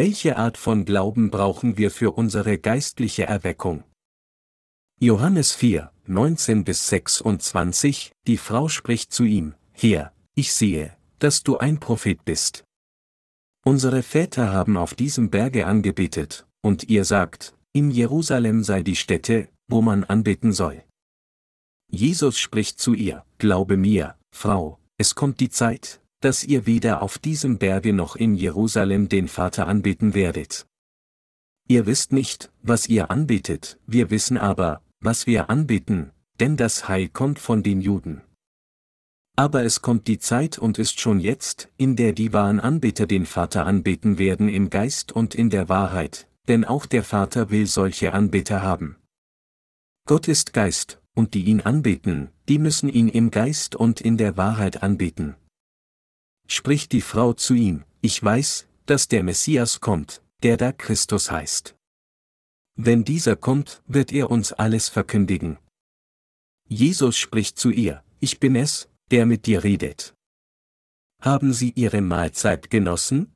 Welche Art von Glauben brauchen wir für unsere geistliche Erweckung? Johannes 4, 19 bis 26, die Frau spricht zu ihm, Herr, ich sehe, dass du ein Prophet bist. Unsere Väter haben auf diesem Berge angebetet, und ihr sagt, in Jerusalem sei die Stätte, wo man anbeten soll. Jesus spricht zu ihr, Glaube mir, Frau, es kommt die Zeit, dass ihr weder auf diesem Berge noch in Jerusalem den Vater anbeten werdet. Ihr wisst nicht, was ihr anbetet, wir wissen aber, was wir anbeten, denn das Heil kommt von den Juden. Aber es kommt die Zeit und ist schon jetzt, in der die wahren Anbeter den Vater anbeten werden im Geist und in der Wahrheit, denn auch der Vater will solche Anbeter haben. Gott ist Geist, und die ihn anbeten, die müssen ihn im Geist und in der Wahrheit anbeten. Spricht die Frau zu ihm, ich weiß, dass der Messias kommt, der da Christus heißt. Wenn dieser kommt, wird er uns alles verkündigen. Jesus spricht zu ihr, ich bin es, der mit dir redet. Haben Sie Ihre Mahlzeit genossen?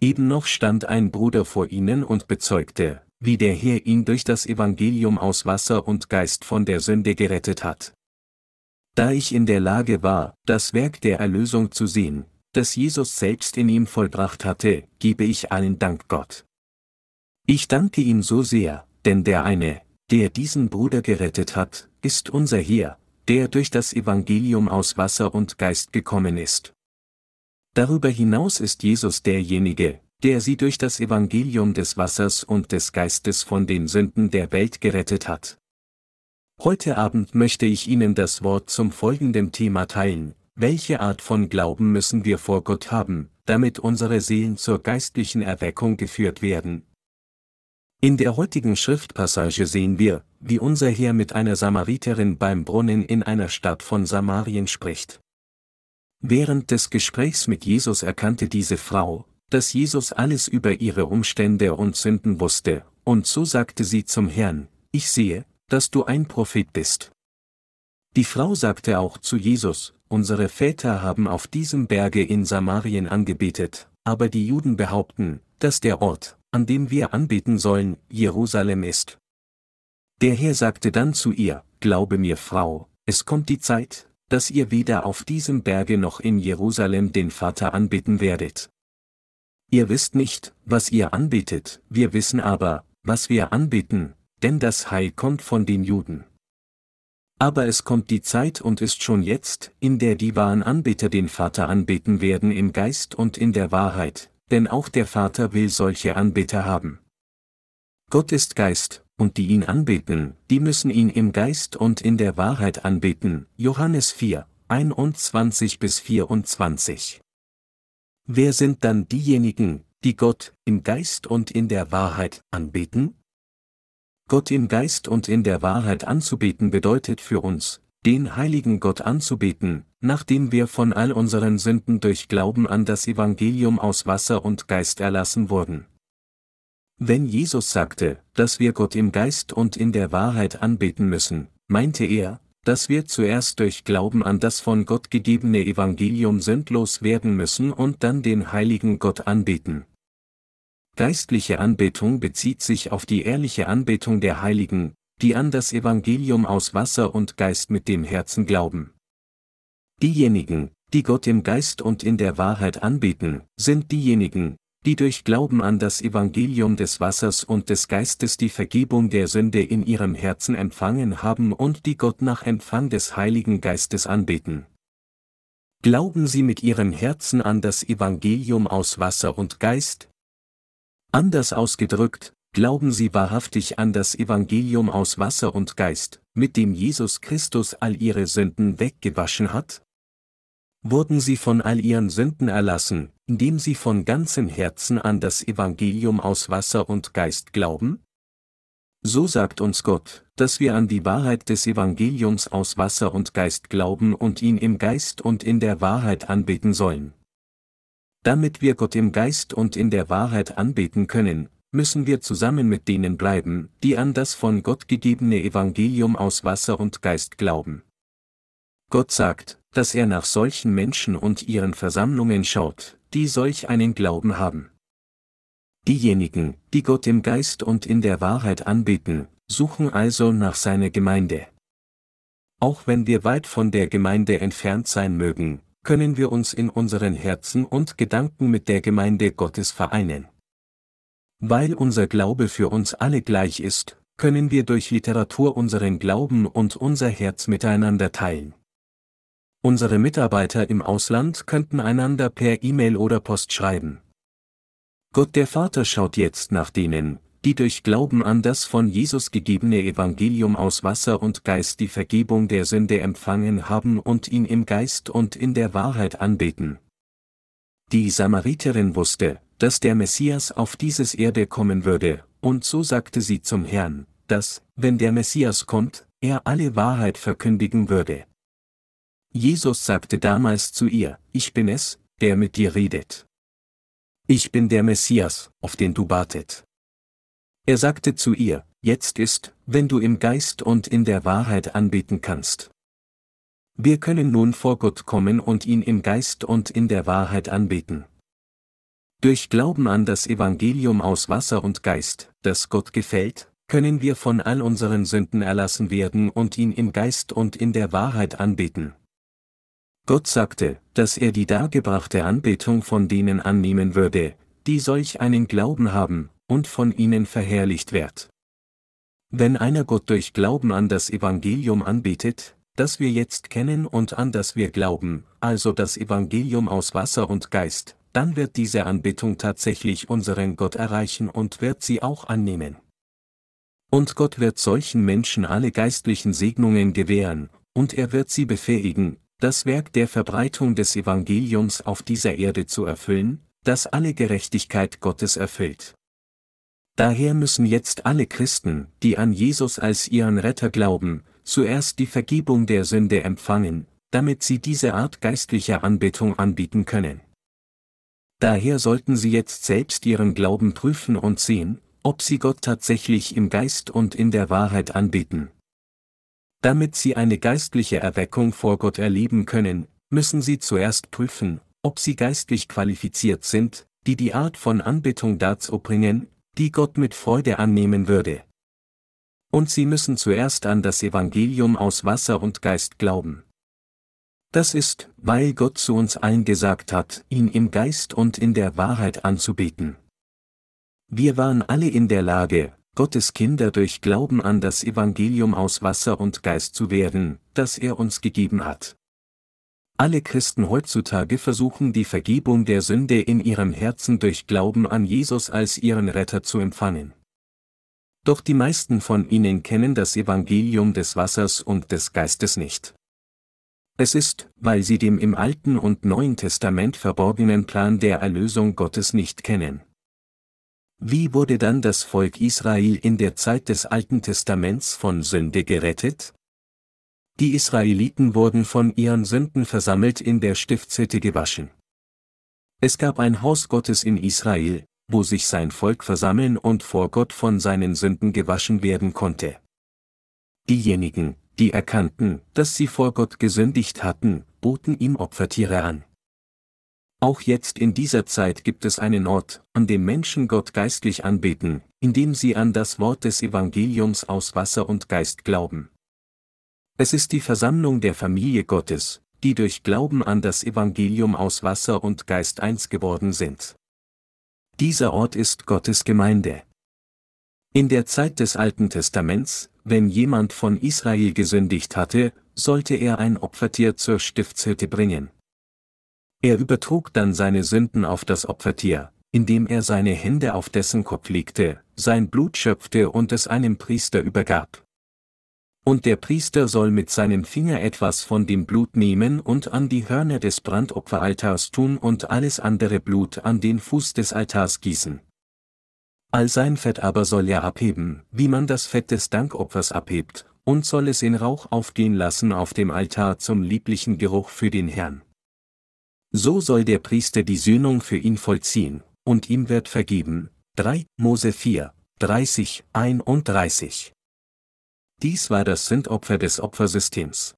Eben noch stand ein Bruder vor ihnen und bezeugte, wie der Herr ihn durch das Evangelium aus Wasser und Geist von der Sünde gerettet hat. Da ich in der Lage war, das Werk der Erlösung zu sehen, das Jesus selbst in ihm vollbracht hatte, gebe ich allen Dank Gott. Ich danke ihm so sehr, denn der eine, der diesen Bruder gerettet hat, ist unser Herr, der durch das Evangelium aus Wasser und Geist gekommen ist. Darüber hinaus ist Jesus derjenige, der sie durch das Evangelium des Wassers und des Geistes von den Sünden der Welt gerettet hat. Heute Abend möchte ich Ihnen das Wort zum folgenden Thema teilen. Welche Art von Glauben müssen wir vor Gott haben, damit unsere Seelen zur geistlichen Erweckung geführt werden? In der heutigen Schriftpassage sehen wir, wie unser Herr mit einer Samariterin beim Brunnen in einer Stadt von Samarien spricht. Während des Gesprächs mit Jesus erkannte diese Frau, dass Jesus alles über ihre Umstände und Sünden wusste, und so sagte sie zum Herrn, ich sehe, dass du ein Prophet bist. Die Frau sagte auch zu Jesus, unsere Väter haben auf diesem Berge in Samarien angebetet, aber die Juden behaupten, dass der Ort, an dem wir anbeten sollen, Jerusalem ist. Der Herr sagte dann zu ihr, Glaube mir Frau, es kommt die Zeit, dass ihr weder auf diesem Berge noch in Jerusalem den Vater anbeten werdet. Ihr wisst nicht, was ihr anbetet, wir wissen aber, was wir anbeten, denn das Heil kommt von den Juden. Aber es kommt die Zeit und ist schon jetzt, in der die wahren Anbeter den Vater anbeten werden im Geist und in der Wahrheit, denn auch der Vater will solche Anbeter haben. Gott ist Geist, und die ihn anbeten, die müssen ihn im Geist und in der Wahrheit anbeten. Johannes 4, 21 bis 24. Wer sind dann diejenigen, die Gott im Geist und in der Wahrheit anbeten? Gott im Geist und in der Wahrheit anzubeten bedeutet für uns, den heiligen Gott anzubeten, nachdem wir von all unseren Sünden durch Glauben an das Evangelium aus Wasser und Geist erlassen wurden. Wenn Jesus sagte, dass wir Gott im Geist und in der Wahrheit anbeten müssen, meinte er, dass wir zuerst durch Glauben an das von Gott gegebene Evangelium sündlos werden müssen und dann den heiligen Gott anbeten. Geistliche Anbetung bezieht sich auf die ehrliche Anbetung der Heiligen, die an das Evangelium aus Wasser und Geist mit dem Herzen glauben. Diejenigen, die Gott im Geist und in der Wahrheit anbeten, sind diejenigen, die durch Glauben an das Evangelium des Wassers und des Geistes die Vergebung der Sünde in ihrem Herzen empfangen haben und die Gott nach Empfang des Heiligen Geistes anbeten. Glauben Sie mit Ihrem Herzen an das Evangelium aus Wasser und Geist? Anders ausgedrückt, Glauben Sie wahrhaftig an das Evangelium aus Wasser und Geist, mit dem Jesus Christus all Ihre Sünden weggewaschen hat? Wurden Sie von all Ihren Sünden erlassen, indem Sie von ganzem Herzen an das Evangelium aus Wasser und Geist glauben? So sagt uns Gott, dass wir an die Wahrheit des Evangeliums aus Wasser und Geist glauben und ihn im Geist und in der Wahrheit anbeten sollen. Damit wir Gott im Geist und in der Wahrheit anbeten können, müssen wir zusammen mit denen bleiben, die an das von Gott gegebene Evangelium aus Wasser und Geist glauben. Gott sagt, dass er nach solchen Menschen und ihren Versammlungen schaut, die solch einen Glauben haben. Diejenigen, die Gott im Geist und in der Wahrheit anbeten, suchen also nach seiner Gemeinde. Auch wenn wir weit von der Gemeinde entfernt sein mögen, können wir uns in unseren Herzen und Gedanken mit der Gemeinde Gottes vereinen. Weil unser Glaube für uns alle gleich ist, können wir durch Literatur unseren Glauben und unser Herz miteinander teilen. Unsere Mitarbeiter im Ausland könnten einander per E-Mail oder Post schreiben. Gott der Vater schaut jetzt nach denen, die durch Glauben an das von Jesus gegebene Evangelium aus Wasser und Geist die Vergebung der Sünde empfangen haben und ihn im Geist und in der Wahrheit anbeten. Die Samariterin wusste, dass der Messias auf dieses Erde kommen würde, und so sagte sie zum Herrn, dass, wenn der Messias kommt, er alle Wahrheit verkündigen würde. Jesus sagte damals zu ihr, ich bin es, der mit dir redet. Ich bin der Messias, auf den du wartet. Er sagte zu ihr, jetzt ist, wenn du im Geist und in der Wahrheit anbeten kannst. Wir können nun vor Gott kommen und ihn im Geist und in der Wahrheit anbeten. Durch Glauben an das Evangelium aus Wasser und Geist, das Gott gefällt, können wir von all unseren Sünden erlassen werden und ihn im Geist und in der Wahrheit anbeten. Gott sagte, dass er die dargebrachte Anbetung von denen annehmen würde, die solch einen Glauben haben, und von ihnen verherrlicht wird. Wenn einer Gott durch Glauben an das Evangelium anbetet, das wir jetzt kennen und an das wir glauben, also das Evangelium aus Wasser und Geist, dann wird diese Anbetung tatsächlich unseren Gott erreichen und wird sie auch annehmen. Und Gott wird solchen Menschen alle geistlichen Segnungen gewähren, und er wird sie befähigen, das Werk der Verbreitung des Evangeliums auf dieser Erde zu erfüllen, das alle Gerechtigkeit Gottes erfüllt. Daher müssen jetzt alle Christen, die an Jesus als ihren Retter glauben, zuerst die Vergebung der Sünde empfangen, damit sie diese Art geistlicher Anbetung anbieten können. Daher sollten sie jetzt selbst ihren Glauben prüfen und sehen, ob sie Gott tatsächlich im Geist und in der Wahrheit anbeten. Damit sie eine geistliche Erweckung vor Gott erleben können, müssen sie zuerst prüfen, ob sie geistlich qualifiziert sind, die die Art von Anbetung dazu bringen, die Gott mit Freude annehmen würde. Und sie müssen zuerst an das Evangelium aus Wasser und Geist glauben. Das ist, weil Gott zu uns allen gesagt hat, ihn im Geist und in der Wahrheit anzubeten. Wir waren alle in der Lage, Gottes Kinder durch Glauben an das Evangelium aus Wasser und Geist zu werden, das er uns gegeben hat. Alle Christen heutzutage versuchen die Vergebung der Sünde in ihrem Herzen durch Glauben an Jesus als ihren Retter zu empfangen. Doch die meisten von ihnen kennen das Evangelium des Wassers und des Geistes nicht. Es ist, weil sie dem im Alten und Neuen Testament verborgenen Plan der Erlösung Gottes nicht kennen. Wie wurde dann das Volk Israel in der Zeit des Alten Testaments von Sünde gerettet? Die Israeliten wurden von ihren Sünden versammelt in der Stiftshütte gewaschen. Es gab ein Haus Gottes in Israel, wo sich sein Volk versammeln und vor Gott von seinen Sünden gewaschen werden konnte. Diejenigen, die erkannten, dass sie vor Gott gesündigt hatten, boten ihm Opfertiere an. Auch jetzt in dieser Zeit gibt es einen Ort, an dem Menschen Gott geistlich anbeten, indem sie an das Wort des Evangeliums aus Wasser und Geist glauben. Es ist die Versammlung der Familie Gottes, die durch Glauben an das Evangelium aus Wasser und Geist eins geworden sind. Dieser Ort ist Gottes Gemeinde. In der Zeit des Alten Testaments, wenn jemand von Israel gesündigt hatte, sollte er ein Opfertier zur Stiftshütte bringen. Er übertrug dann seine Sünden auf das Opfertier, indem er seine Hände auf dessen Kopf legte, sein Blut schöpfte und es einem Priester übergab. Und der Priester soll mit seinem Finger etwas von dem Blut nehmen und an die Hörner des Brandopferaltars tun und alles andere Blut an den Fuß des Altars gießen. All sein Fett aber soll er abheben, wie man das Fett des Dankopfers abhebt, und soll es in Rauch aufgehen lassen auf dem Altar zum lieblichen Geruch für den Herrn. So soll der Priester die Sühnung für ihn vollziehen, und ihm wird vergeben. 3 Mose 4, 30, 31 dies war das Sündopfer des Opfersystems.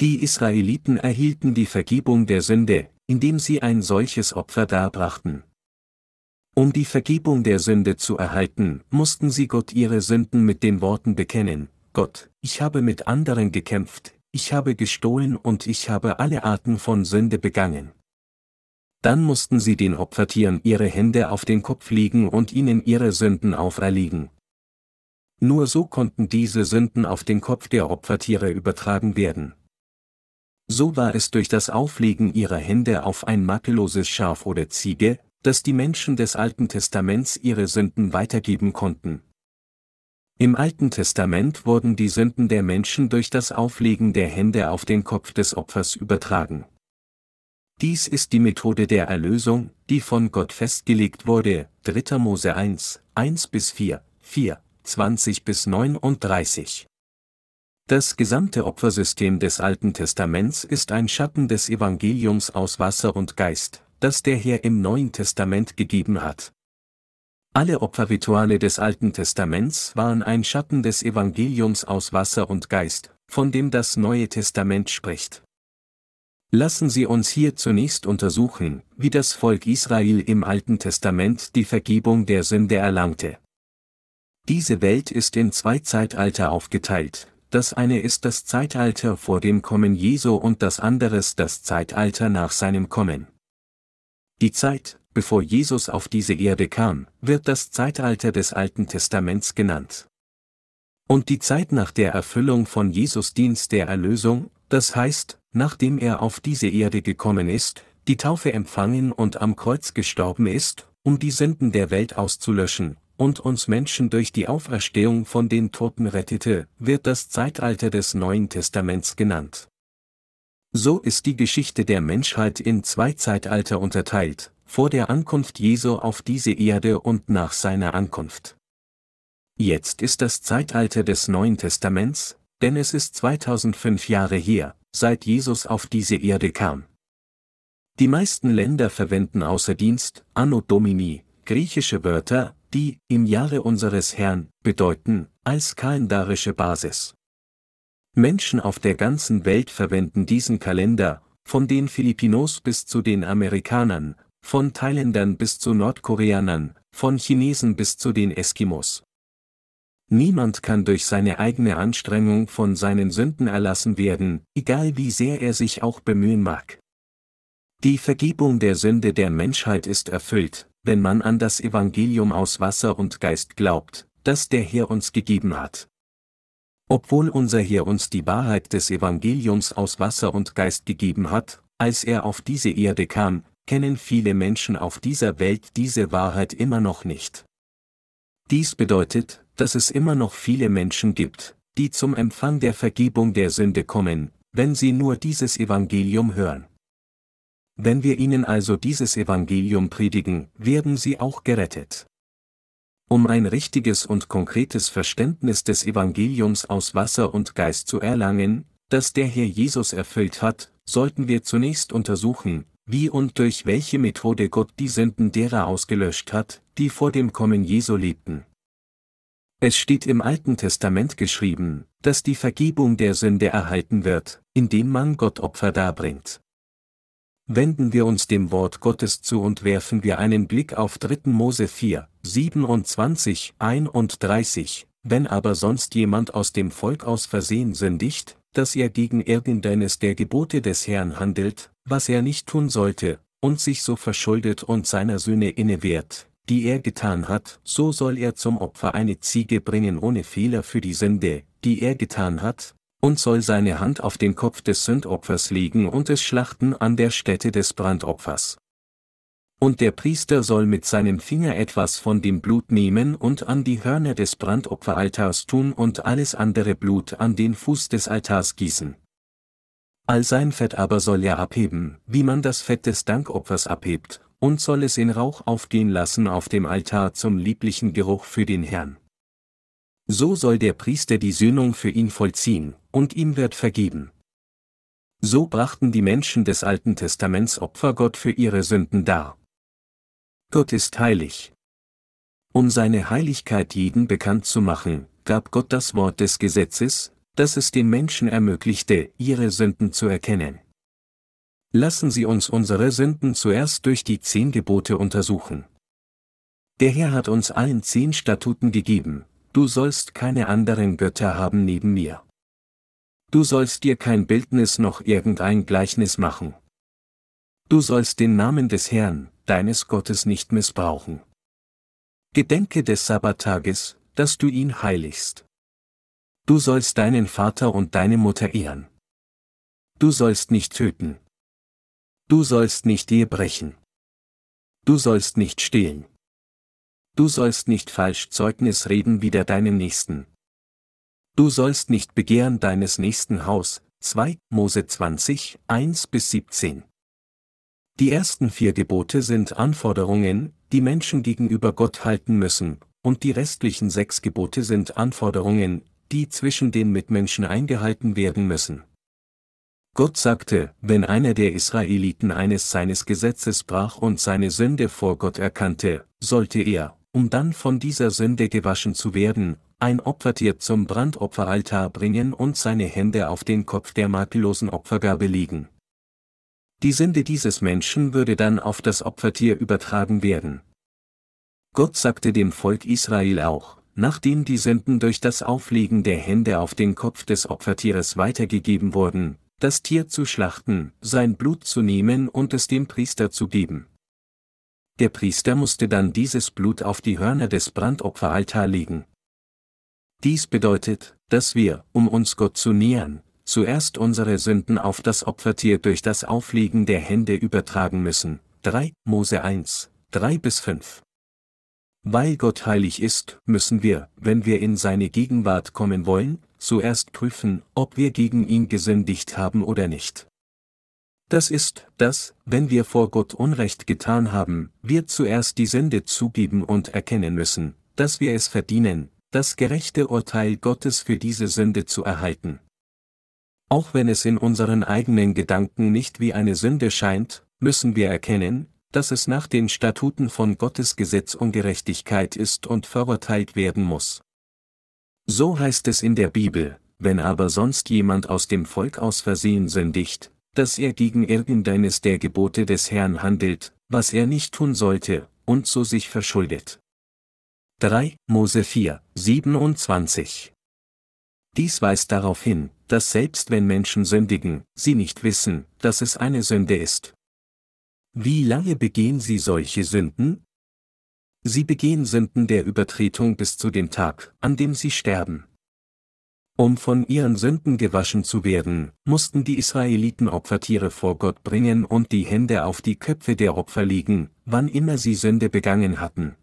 Die Israeliten erhielten die Vergebung der Sünde, indem sie ein solches Opfer darbrachten. Um die Vergebung der Sünde zu erhalten, mussten sie Gott ihre Sünden mit den Worten bekennen, Gott, ich habe mit anderen gekämpft, ich habe gestohlen und ich habe alle Arten von Sünde begangen. Dann mussten sie den Opfertieren ihre Hände auf den Kopf legen und ihnen ihre Sünden auferlegen. Nur so konnten diese Sünden auf den Kopf der Opfertiere übertragen werden. So war es durch das Auflegen ihrer Hände auf ein makelloses Schaf oder Ziege, dass die Menschen des Alten Testaments ihre Sünden weitergeben konnten. Im Alten Testament wurden die Sünden der Menschen durch das Auflegen der Hände auf den Kopf des Opfers übertragen. Dies ist die Methode der Erlösung, die von Gott festgelegt wurde, 3. Mose 1, 1 bis 4, 4, 20 bis 39. Das gesamte Opfersystem des Alten Testaments ist ein Schatten des Evangeliums aus Wasser und Geist, das der Herr im Neuen Testament gegeben hat. Alle Opferrituale des Alten Testaments waren ein Schatten des Evangeliums aus Wasser und Geist, von dem das Neue Testament spricht. Lassen Sie uns hier zunächst untersuchen, wie das Volk Israel im Alten Testament die Vergebung der Sünde erlangte. Diese Welt ist in zwei Zeitalter aufgeteilt, das eine ist das Zeitalter vor dem Kommen Jesu und das anderes das Zeitalter nach seinem Kommen. Die Zeit, bevor Jesus auf diese Erde kam, wird das Zeitalter des Alten Testaments genannt. Und die Zeit nach der Erfüllung von Jesus Dienst der Erlösung, das heißt, nachdem er auf diese Erde gekommen ist, die Taufe empfangen und am Kreuz gestorben ist, um die Sünden der Welt auszulöschen, und uns Menschen durch die Auferstehung von den Toten rettete, wird das Zeitalter des Neuen Testaments genannt. So ist die Geschichte der Menschheit in zwei Zeitalter unterteilt, vor der Ankunft Jesu auf diese Erde und nach seiner Ankunft. Jetzt ist das Zeitalter des Neuen Testaments, denn es ist 2005 Jahre her, seit Jesus auf diese Erde kam. Die meisten Länder verwenden außer Dienst, Anno Domini, griechische Wörter, die, im Jahre unseres Herrn, bedeuten, als kalendarische Basis. Menschen auf der ganzen Welt verwenden diesen Kalender, von den Filipinos bis zu den Amerikanern, von Thailändern bis zu Nordkoreanern, von Chinesen bis zu den Eskimos. Niemand kann durch seine eigene Anstrengung von seinen Sünden erlassen werden, egal wie sehr er sich auch bemühen mag. Die Vergebung der Sünde der Menschheit ist erfüllt, wenn man an das Evangelium aus Wasser und Geist glaubt, das der Herr uns gegeben hat. Obwohl unser Herr uns die Wahrheit des Evangeliums aus Wasser und Geist gegeben hat, als er auf diese Erde kam, kennen viele Menschen auf dieser Welt diese Wahrheit immer noch nicht. Dies bedeutet, dass es immer noch viele Menschen gibt, die zum Empfang der Vergebung der Sünde kommen, wenn sie nur dieses Evangelium hören. Wenn wir ihnen also dieses Evangelium predigen, werden sie auch gerettet. Um ein richtiges und konkretes Verständnis des Evangeliums aus Wasser und Geist zu erlangen, das der Herr Jesus erfüllt hat, sollten wir zunächst untersuchen, wie und durch welche Methode Gott die Sünden derer ausgelöscht hat, die vor dem Kommen Jesu lebten. Es steht im Alten Testament geschrieben, dass die Vergebung der Sünde erhalten wird, indem man Gott Opfer darbringt. Wenden wir uns dem Wort Gottes zu und werfen wir einen Blick auf 3. Mose 4, 27, 31, wenn aber sonst jemand aus dem Volk aus Versehen sündigt, dass er gegen irgendeines der Gebote des Herrn handelt, was er nicht tun sollte, und sich so verschuldet und seiner Söhne innewehrt, die er getan hat, so soll er zum Opfer eine Ziege bringen ohne Fehler für die Sünde, die er getan hat, und soll seine Hand auf den Kopf des Sündopfers legen und es schlachten an der Stätte des Brandopfers. Und der Priester soll mit seinem Finger etwas von dem Blut nehmen und an die Hörner des Brandopferaltars tun und alles andere Blut an den Fuß des Altars gießen. All sein Fett aber soll er abheben, wie man das Fett des Dankopfers abhebt, und soll es in Rauch aufgehen lassen auf dem Altar zum lieblichen Geruch für den Herrn. So soll der Priester die Sühnung für ihn vollziehen, und ihm wird vergeben. So brachten die Menschen des Alten Testaments Opfer Gott für ihre Sünden dar. Gott ist heilig. Um seine Heiligkeit jeden bekannt zu machen, gab Gott das Wort des Gesetzes, das es den Menschen ermöglichte, ihre Sünden zu erkennen. Lassen Sie uns unsere Sünden zuerst durch die zehn Gebote untersuchen. Der Herr hat uns allen zehn Statuten gegeben, du sollst keine anderen Götter haben neben mir. Du sollst dir kein Bildnis noch irgendein Gleichnis machen. Du sollst den Namen des Herrn, deines Gottes nicht missbrauchen. Gedenke des Sabbattages, dass du ihn heiligst. Du sollst deinen Vater und deine Mutter ehren. Du sollst nicht töten. Du sollst nicht Ehe brechen. Du sollst nicht stehlen. Du sollst nicht falsch Zeugnis reden wider deinen Nächsten. Du sollst nicht begehren deines nächsten Haus. 2 Mose 20, 1 bis 17. Die ersten vier Gebote sind Anforderungen, die Menschen gegenüber Gott halten müssen, und die restlichen sechs Gebote sind Anforderungen, die zwischen den Mitmenschen eingehalten werden müssen. Gott sagte, wenn einer der Israeliten eines seines Gesetzes brach und seine Sünde vor Gott erkannte, sollte er, um dann von dieser Sünde gewaschen zu werden, ein Opfertier zum Brandopferaltar bringen und seine Hände auf den Kopf der makellosen Opfergabe legen. Die Sünde dieses Menschen würde dann auf das Opfertier übertragen werden. Gott sagte dem Volk Israel auch, nachdem die Sünden durch das Auflegen der Hände auf den Kopf des Opfertieres weitergegeben wurden, das Tier zu schlachten, sein Blut zu nehmen und es dem Priester zu geben. Der Priester musste dann dieses Blut auf die Hörner des Brandopferaltar legen. Dies bedeutet, dass wir, um uns Gott zu nähern, zuerst unsere Sünden auf das Opfertier durch das Auflegen der Hände übertragen müssen. 3 Mose 1, 3 bis 5. Weil Gott heilig ist, müssen wir, wenn wir in seine Gegenwart kommen wollen, zuerst prüfen, ob wir gegen ihn gesündigt haben oder nicht. Das ist, dass, wenn wir vor Gott Unrecht getan haben, wir zuerst die Sünde zugeben und erkennen müssen, dass wir es verdienen, das gerechte Urteil Gottes für diese Sünde zu erhalten. Auch wenn es in unseren eigenen Gedanken nicht wie eine Sünde scheint, müssen wir erkennen, dass es nach den Statuten von Gottes Gesetz Ungerechtigkeit ist und verurteilt werden muss. So heißt es in der Bibel, wenn aber sonst jemand aus dem Volk aus Versehen sündigt, dass er gegen irgendeines der Gebote des Herrn handelt, was er nicht tun sollte, und so sich verschuldet. 3 Mose 4, 27 Dies weist darauf hin, dass selbst wenn Menschen sündigen, sie nicht wissen, dass es eine Sünde ist. Wie lange begehen sie solche Sünden? Sie begehen Sünden der Übertretung bis zu dem Tag, an dem sie sterben. Um von ihren Sünden gewaschen zu werden, mussten die Israeliten Opfertiere vor Gott bringen und die Hände auf die Köpfe der Opfer legen, wann immer sie Sünde begangen hatten.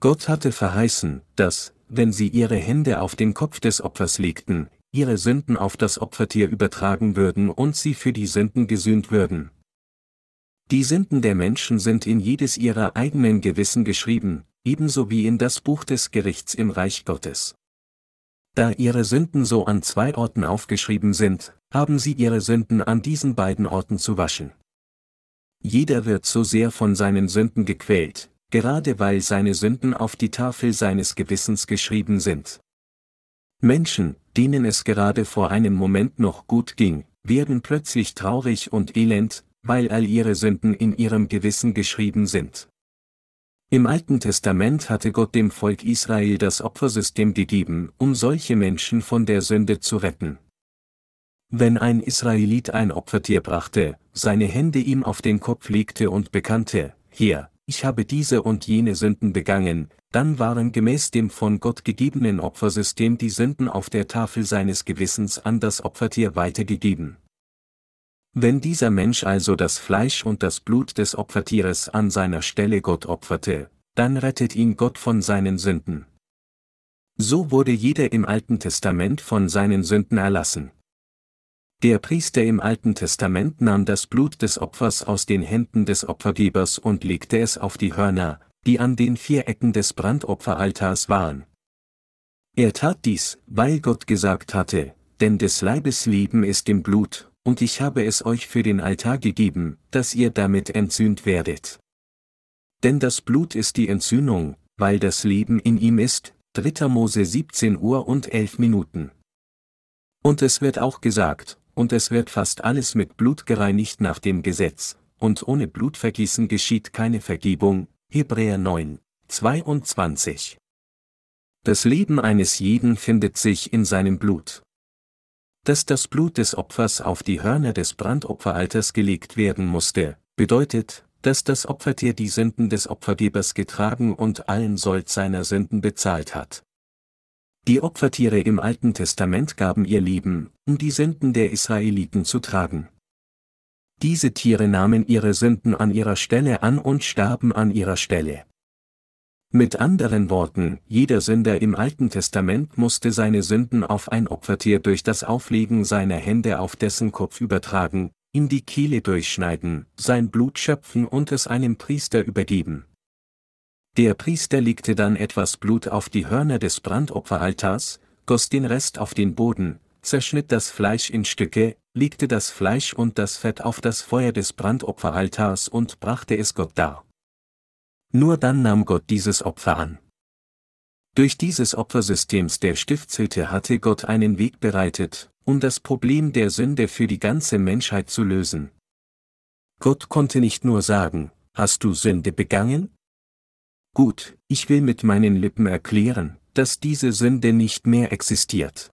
Gott hatte verheißen, dass, wenn sie ihre Hände auf den Kopf des Opfers legten, ihre Sünden auf das Opfertier übertragen würden und sie für die Sünden gesühnt würden. Die Sünden der Menschen sind in jedes ihrer eigenen Gewissen geschrieben, ebenso wie in das Buch des Gerichts im Reich Gottes. Da ihre Sünden so an zwei Orten aufgeschrieben sind, haben sie ihre Sünden an diesen beiden Orten zu waschen. Jeder wird so sehr von seinen Sünden gequält, gerade weil seine Sünden auf die Tafel seines Gewissens geschrieben sind. Menschen, denen es gerade vor einem Moment noch gut ging, werden plötzlich traurig und elend, weil all ihre Sünden in ihrem Gewissen geschrieben sind. Im Alten Testament hatte Gott dem Volk Israel das Opfersystem gegeben, um solche Menschen von der Sünde zu retten. Wenn ein Israelit ein Opfertier brachte, seine Hände ihm auf den Kopf legte und bekannte, hier, ich habe diese und jene Sünden begangen, dann waren gemäß dem von Gott gegebenen Opfersystem die Sünden auf der Tafel seines Gewissens an das Opfertier weitergegeben. Wenn dieser Mensch also das Fleisch und das Blut des Opfertieres an seiner Stelle Gott opferte, dann rettet ihn Gott von seinen Sünden. So wurde jeder im Alten Testament von seinen Sünden erlassen. Der Priester im Alten Testament nahm das Blut des Opfers aus den Händen des Opfergebers und legte es auf die Hörner, die an den vier Ecken des Brandopferaltars waren. Er tat dies, weil Gott gesagt hatte, denn des Leibes Leben ist im Blut, und ich habe es euch für den Altar gegeben, dass ihr damit entzündt werdet. Denn das Blut ist die Entzündung, weil das Leben in ihm ist, 3. Mose 17 Uhr und 11 Minuten. Und es wird auch gesagt, und es wird fast alles mit Blut gereinigt nach dem Gesetz, und ohne Blutvergießen geschieht keine Vergebung, Hebräer 9, 22. Das Leben eines jeden findet sich in seinem Blut. Dass das Blut des Opfers auf die Hörner des Brandopferalters gelegt werden musste, bedeutet, dass das Opfertier die Sünden des Opfergebers getragen und allen Sold seiner Sünden bezahlt hat. Die Opfertiere im Alten Testament gaben ihr Leben, um die Sünden der Israeliten zu tragen. Diese Tiere nahmen ihre Sünden an ihrer Stelle an und starben an ihrer Stelle. Mit anderen Worten, jeder Sünder im Alten Testament musste seine Sünden auf ein Opfertier durch das Auflegen seiner Hände auf dessen Kopf übertragen, ihm die Kehle durchschneiden, sein Blut schöpfen und es einem Priester übergeben. Der Priester legte dann etwas Blut auf die Hörner des Brandopferaltars, goss den Rest auf den Boden, zerschnitt das Fleisch in Stücke, legte das Fleisch und das Fett auf das Feuer des Brandopferaltars und brachte es Gott dar. Nur dann nahm Gott dieses Opfer an. Durch dieses Opfersystems der Stiftshütte hatte Gott einen Weg bereitet, um das Problem der Sünde für die ganze Menschheit zu lösen. Gott konnte nicht nur sagen, hast du Sünde begangen? Gut, ich will mit meinen Lippen erklären, dass diese Sünde nicht mehr existiert.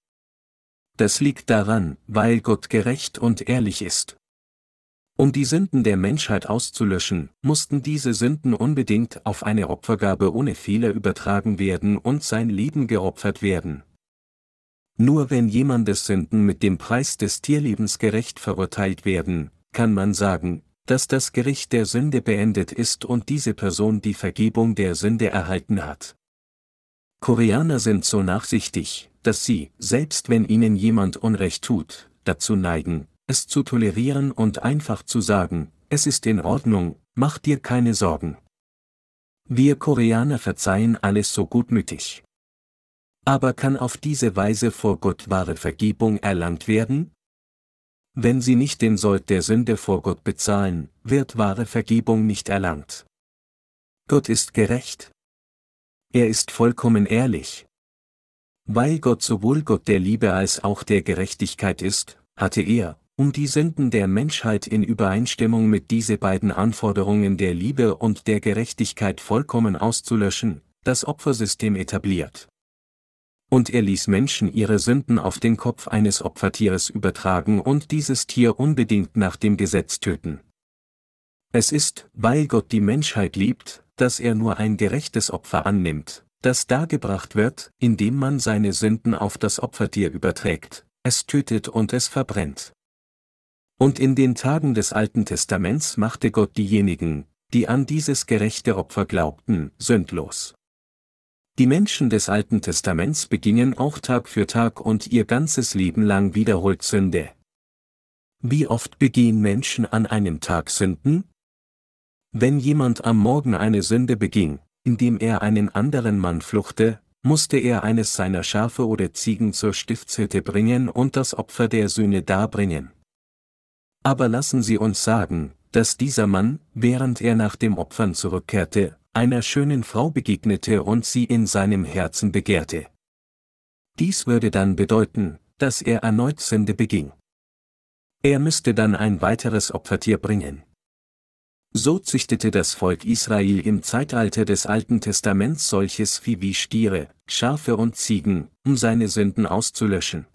Das liegt daran, weil Gott gerecht und ehrlich ist. Um die Sünden der Menschheit auszulöschen, mussten diese Sünden unbedingt auf eine Opfergabe ohne Fehler übertragen werden und sein Leben geopfert werden. Nur wenn jemandes Sünden mit dem Preis des Tierlebens gerecht verurteilt werden, kann man sagen, dass das Gericht der Sünde beendet ist und diese Person die Vergebung der Sünde erhalten hat. Koreaner sind so nachsichtig, dass sie, selbst wenn ihnen jemand Unrecht tut, dazu neigen, es zu tolerieren und einfach zu sagen, es ist in Ordnung, mach dir keine Sorgen. Wir Koreaner verzeihen alles so gutmütig. Aber kann auf diese Weise vor Gott wahre Vergebung erlangt werden? Wenn sie nicht den Sold der Sünde vor Gott bezahlen, wird wahre Vergebung nicht erlangt. Gott ist gerecht. Er ist vollkommen ehrlich. Weil Gott sowohl Gott der Liebe als auch der Gerechtigkeit ist, hatte er, um die Sünden der Menschheit in Übereinstimmung mit diese beiden Anforderungen der Liebe und der Gerechtigkeit vollkommen auszulöschen, das Opfersystem etabliert. Und er ließ Menschen ihre Sünden auf den Kopf eines Opfertieres übertragen und dieses Tier unbedingt nach dem Gesetz töten. Es ist, weil Gott die Menschheit liebt, dass er nur ein gerechtes Opfer annimmt, das dargebracht wird, indem man seine Sünden auf das Opfertier überträgt, es tötet und es verbrennt. Und in den Tagen des Alten Testaments machte Gott diejenigen, die an dieses gerechte Opfer glaubten, sündlos. Die Menschen des Alten Testaments begingen auch Tag für Tag und ihr ganzes Leben lang wiederholt Sünde. Wie oft begehen Menschen an einem Tag Sünden? Wenn jemand am Morgen eine Sünde beging, indem er einen anderen Mann fluchte, musste er eines seiner Schafe oder Ziegen zur Stiftshütte bringen und das Opfer der Sühne darbringen. Aber lassen Sie uns sagen, dass dieser Mann, während er nach dem Opfern zurückkehrte, einer schönen Frau begegnete und sie in seinem Herzen begehrte. Dies würde dann bedeuten, dass er erneut Sünde beging. Er müsste dann ein weiteres Opfertier bringen. So züchtete das Volk Israel im Zeitalter des Alten Testaments solches Vieh wie Stiere, Schafe und Ziegen, um seine Sünden auszulöschen.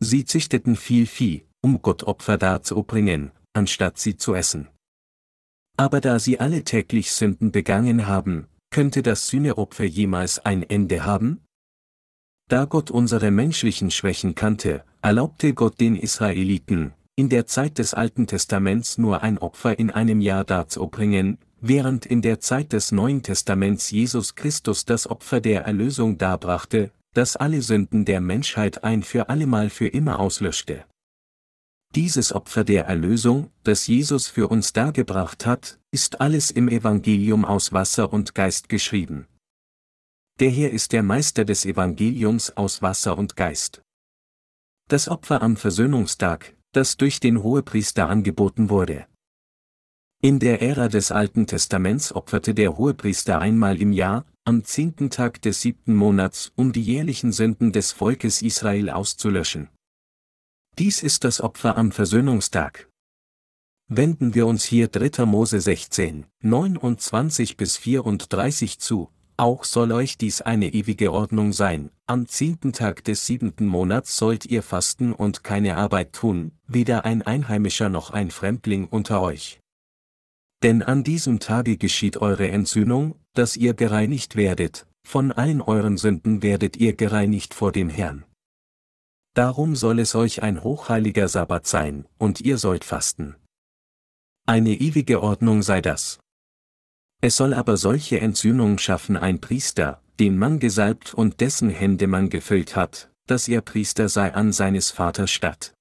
Sie züchteten viel Vieh, um Gott Opfer darzubringen, anstatt sie zu essen. Aber da sie alle täglich Sünden begangen haben, könnte das Sühneopfer jemals ein Ende haben? Da Gott unsere menschlichen Schwächen kannte, erlaubte Gott den Israeliten, in der Zeit des Alten Testaments nur ein Opfer in einem Jahr darzubringen, während in der Zeit des Neuen Testaments Jesus Christus das Opfer der Erlösung darbrachte, das alle Sünden der Menschheit ein für allemal für immer auslöschte. Dieses Opfer der Erlösung, das Jesus für uns dargebracht hat, ist alles im Evangelium aus Wasser und Geist geschrieben. Der Herr ist der Meister des Evangeliums aus Wasser und Geist. Das Opfer am Versöhnungstag, das durch den Hohepriester angeboten wurde. In der Ära des Alten Testaments opferte der Hohepriester einmal im Jahr, am zehnten Tag des siebten Monats, um die jährlichen Sünden des Volkes Israel auszulöschen. Dies ist das Opfer am Versöhnungstag. Wenden wir uns hier 3. Mose 16, 29 bis 34 zu, auch soll euch dies eine ewige Ordnung sein, am zehnten Tag des siebenten Monats sollt ihr fasten und keine Arbeit tun, weder ein Einheimischer noch ein Fremdling unter euch. Denn an diesem Tage geschieht eure Entsühnung, dass ihr gereinigt werdet, von allen euren Sünden werdet ihr gereinigt vor dem Herrn. Darum soll es euch ein hochheiliger Sabbat sein, und ihr sollt fasten. Eine ewige Ordnung sei das. Es soll aber solche Entsühnung schaffen ein Priester, den man gesalbt und dessen Hände man gefüllt hat, dass er Priester sei an seines Vaters statt.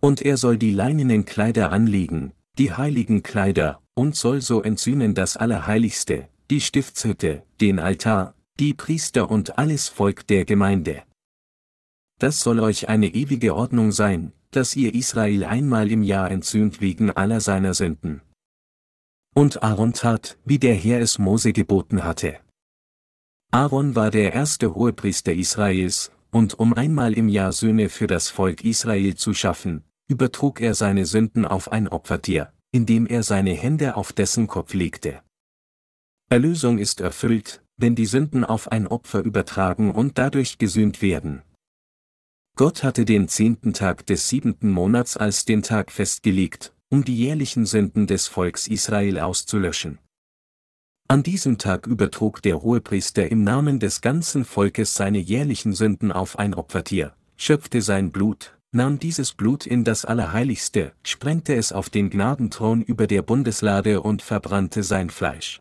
Und er soll die leinenen Kleider anlegen, die heiligen Kleider, und soll so entsühnen das Allerheiligste, die Stiftshütte, den Altar, die Priester und alles Volk der Gemeinde. Das soll euch eine ewige Ordnung sein, dass ihr Israel einmal im Jahr entsühnt wegen aller seiner Sünden. Und Aaron tat, wie der Herr es Mose geboten hatte. Aaron war der erste Hohepriester Israels, und um einmal im Jahr Söhne für das Volk Israel zu schaffen, übertrug er seine Sünden auf ein Opfertier, indem er seine Hände auf dessen Kopf legte. Erlösung ist erfüllt, wenn die Sünden auf ein Opfer übertragen und dadurch gesühnt werden. Gott hatte den zehnten Tag des siebenten Monats als den Tag festgelegt, um die jährlichen Sünden des Volks Israel auszulöschen. An diesem Tag übertrug der Hohepriester im Namen des ganzen Volkes seine jährlichen Sünden auf ein Opfertier, schöpfte sein Blut, nahm dieses Blut in das Allerheiligste, sprengte es auf den Gnadenthron über der Bundeslade und verbrannte sein Fleisch.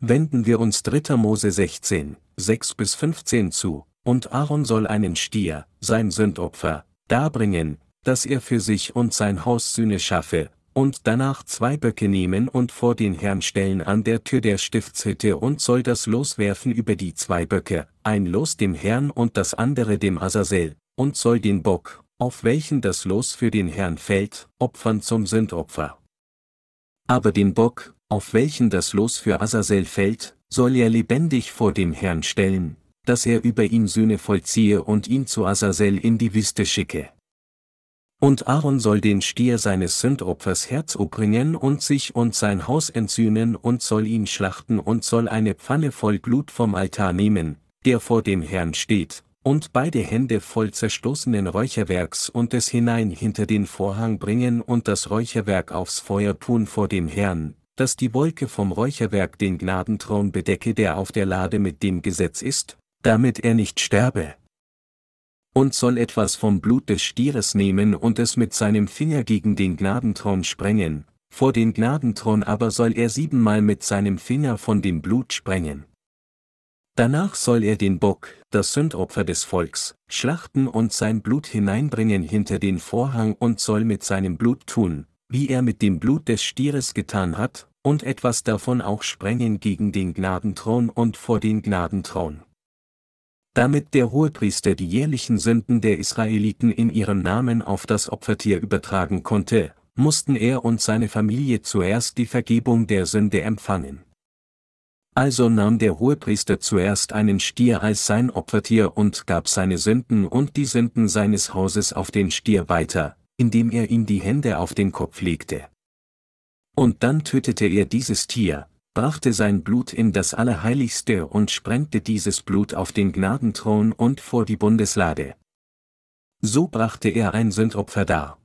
Wenden wir uns 3. Mose 16, 6 bis 15 zu, und Aaron soll einen Stier, sein Sündopfer, darbringen, dass er für sich und sein Haus Sühne schaffe, und danach zwei Böcke nehmen und vor den Herrn stellen an der Tür der Stiftshütte und soll das Los werfen über die zwei Böcke, ein Los dem Herrn und das andere dem Azazel, und soll den Bock, auf welchen das Los für den Herrn fällt, opfern zum Sündopfer. Aber den Bock, auf welchen das Los für Azazel fällt, soll er lebendig vor dem Herrn stellen, dass er über ihn Sühne vollziehe und ihn zu Azazel in die Wüste schicke. Und Aaron soll den Stier seines Sündopfers herzubringen und sich und sein Haus entsühnen und soll ihn schlachten und soll eine Pfanne voll Blut vom Altar nehmen, der vor dem Herrn steht, und beide Hände voll zerstoßenen Räucherwerks und es hinein hinter den Vorhang bringen und das Räucherwerk aufs Feuer tun vor dem Herrn, dass die Wolke vom Räucherwerk den Gnadenthron bedecke, der auf der Lade mit dem Gesetz ist, damit er nicht sterbe. Und soll etwas vom Blut des Stieres nehmen und es mit seinem Finger gegen den Gnadenthron sprengen, vor den Gnadenthron aber soll er siebenmal mit seinem Finger von dem Blut sprengen. Danach soll er den Bock, das Sündopfer des Volks, schlachten und sein Blut hineinbringen hinter den Vorhang und soll mit seinem Blut tun, wie er mit dem Blut des Stieres getan hat, und etwas davon auch sprengen gegen den Gnadenthron und vor den Gnadenthron. Damit der Hohepriester die jährlichen Sünden der Israeliten in ihrem Namen auf das Opfertier übertragen konnte, mussten er und seine Familie zuerst die Vergebung der Sünde empfangen. Also nahm der Hohepriester zuerst einen Stier als sein Opfertier und gab seine Sünden und die Sünden seines Hauses auf den Stier weiter, indem er ihm die Hände auf den Kopf legte. Und dann tötete er dieses Tier, brachte sein Blut in das Allerheiligste und sprengte dieses Blut auf den Gnadenthron und vor die Bundeslade. So brachte er ein Sündopfer dar.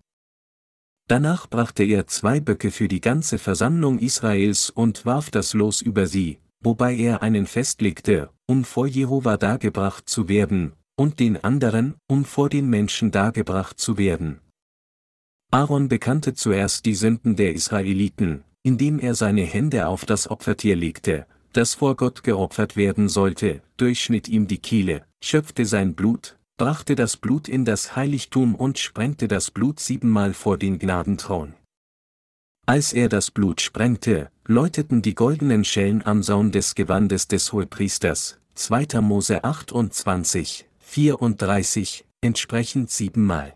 Danach brachte er zwei Böcke für die ganze Versammlung Israels und warf das Los über sie, wobei er einen festlegte, um vor Jehova dargebracht zu werden, und den anderen, um vor den Menschen dargebracht zu werden. Aaron bekannte zuerst die Sünden der Israeliten, indem er seine Hände auf das Opfertier legte, das vor Gott geopfert werden sollte, durchschnitt ihm die Kehle, schöpfte sein Blut, brachte das Blut in das Heiligtum und sprengte das Blut siebenmal vor den Gnadenthron. Als er das Blut sprengte, läuteten die goldenen Schellen am Saum des Gewandes des Hohepriesters, 2. Mose 28, 34, entsprechend siebenmal.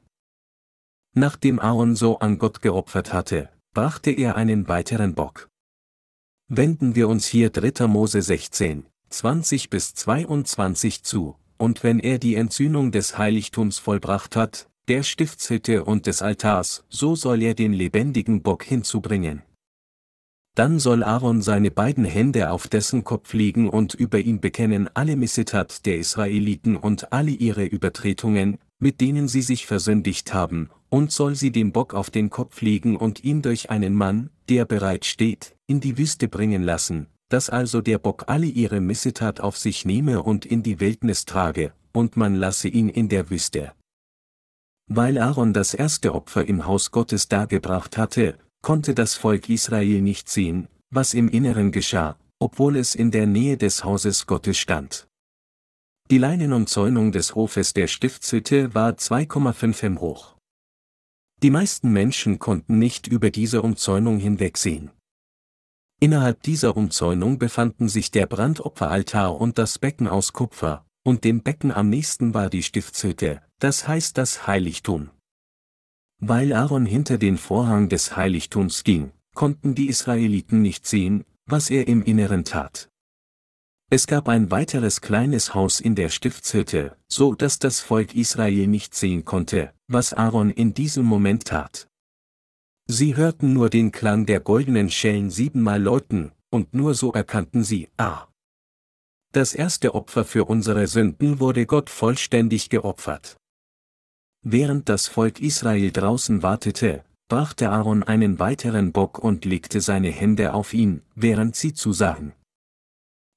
Nachdem Aaron so an Gott geopfert hatte, brachte er einen weiteren Bock. Wenden wir uns hier 3. Mose 16, 20 bis 22 zu, und wenn er die Entzündung des Heiligtums vollbracht hat, der Stiftshütte und des Altars, so soll er den lebendigen Bock hinzubringen. Dann soll Aaron seine beiden Hände auf dessen Kopf legen und über ihn bekennen alle Missetat der Israeliten und alle ihre Übertretungen, mit denen sie sich versündigt haben, und soll sie dem Bock auf den Kopf legen und ihn durch einen Mann, der bereit steht, in die Wüste bringen lassen, dass also der Bock alle ihre Missetat auf sich nehme und in die Wildnis trage, und man lasse ihn in der Wüste. Weil Aaron das erste Opfer im Haus Gottes dargebracht hatte, konnte das Volk Israel nicht sehen, was im Inneren geschah, obwohl es in der Nähe des Hauses Gottes stand. Die Leinenumzäunung des Hofes der Stiftshütte war 2,5 im hoch. Die meisten Menschen konnten nicht über diese Umzäunung hinwegsehen. Innerhalb dieser Umzäunung befanden sich der Brandopferaltar und das Becken aus Kupfer, und dem Becken am nächsten war die Stiftshütte, das heißt das Heiligtum. Weil Aaron hinter den Vorhang des Heiligtums ging, konnten die Israeliten nicht sehen, was er im Inneren tat. Es gab ein weiteres kleines Haus in der Stiftshütte, so dass das Volk Israel nicht sehen konnte, was Aaron in diesem Moment tat. Sie hörten nur den Klang der goldenen Schellen siebenmal läuten, und nur so erkannten sie, ah. Das erste Opfer für unsere Sünden wurde Gott vollständig geopfert. Während das Volk Israel draußen wartete, brachte Aaron einen weiteren Bock und legte seine Hände auf ihn, während sie zusahen.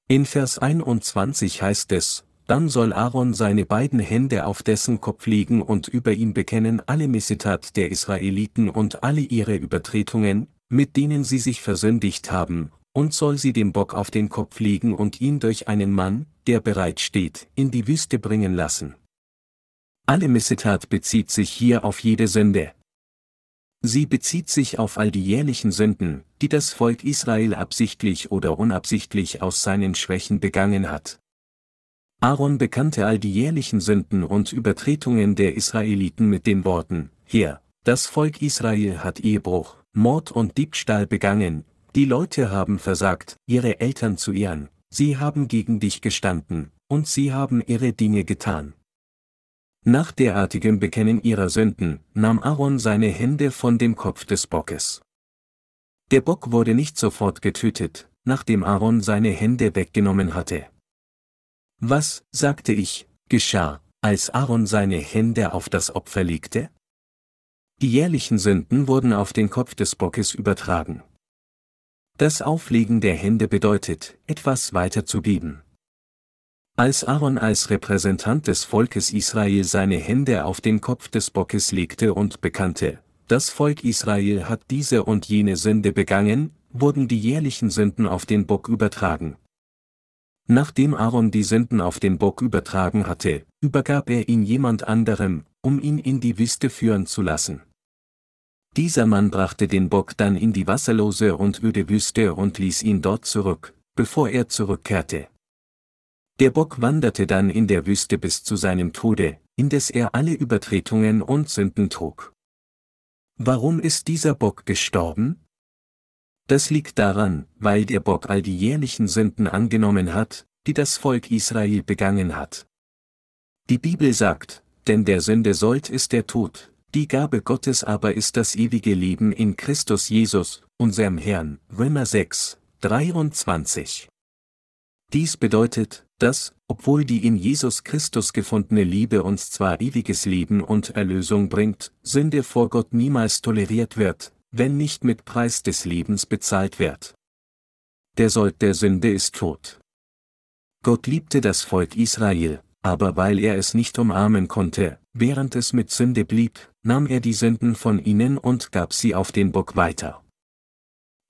In Vers 21 heißt es, dann soll Aaron seine beiden Hände auf dessen Kopf legen und über ihn bekennen alle Missetat der Israeliten und alle ihre Übertretungen, mit denen sie sich versündigt haben, und soll sie dem Bock auf den Kopf legen und ihn durch einen Mann, der bereit steht, in die Wüste bringen lassen. Alle Missetat bezieht sich hier auf jede Sünde. Sie bezieht sich auf all die jährlichen Sünden, die das Volk Israel absichtlich oder unabsichtlich aus seinen Schwächen begangen hat. Aaron bekannte all die jährlichen Sünden und Übertretungen der Israeliten mit den Worten, Hier, das Volk Israel hat Ehebruch, Mord und Diebstahl begangen, die Leute haben versagt, ihre Eltern zu ehren, sie haben gegen dich gestanden, und sie haben ihre Dinge getan. Nach derartigem Bekennen ihrer Sünden, nahm Aaron seine Hände von dem Kopf des Bockes. Der Bock wurde nicht sofort getötet, nachdem Aaron seine Hände weggenommen hatte. Was, sagte ich, geschah, als Aaron seine Hände auf das Opfer legte? Die jährlichen Sünden wurden auf den Kopf des Bockes übertragen. Das Auflegen der Hände bedeutet, etwas weiterzugeben. Als Aaron als Repräsentant des Volkes Israel seine Hände auf den Kopf des Bockes legte und bekannte, das Volk Israel hat diese und jene Sünde begangen, wurden die jährlichen Sünden auf den Bock übertragen. Nachdem Aaron die Sünden auf den Bock übertragen hatte, übergab er ihn jemand anderem, um ihn in die Wüste führen zu lassen. Dieser Mann brachte den Bock dann in die wasserlose und öde Wüste und ließ ihn dort zurück, bevor er zurückkehrte. Der Bock wanderte dann in der Wüste bis zu seinem Tode, indes er alle Übertretungen und Sünden trug. Warum ist dieser Bock gestorben? Das liegt daran, weil der Bock all die jährlichen Sünden angenommen hat, die das Volk Israel begangen hat. Die Bibel sagt, denn der Sünde sollt ist der Tod, die Gabe Gottes aber ist das ewige Leben in Christus Jesus, unserem Herrn, Römer 6, 23. Dies bedeutet, dass, obwohl die in Jesus Christus gefundene Liebe uns zwar ewiges Leben und Erlösung bringt, Sünde vor Gott niemals toleriert wird, wenn nicht mit Preis des Lebens bezahlt wird. Der Sold der Sünde ist tot. Gott liebte das Volk Israel, aber weil er es nicht umarmen konnte, während es mit Sünde blieb, nahm er die Sünden von ihnen und gab sie auf den Bock weiter.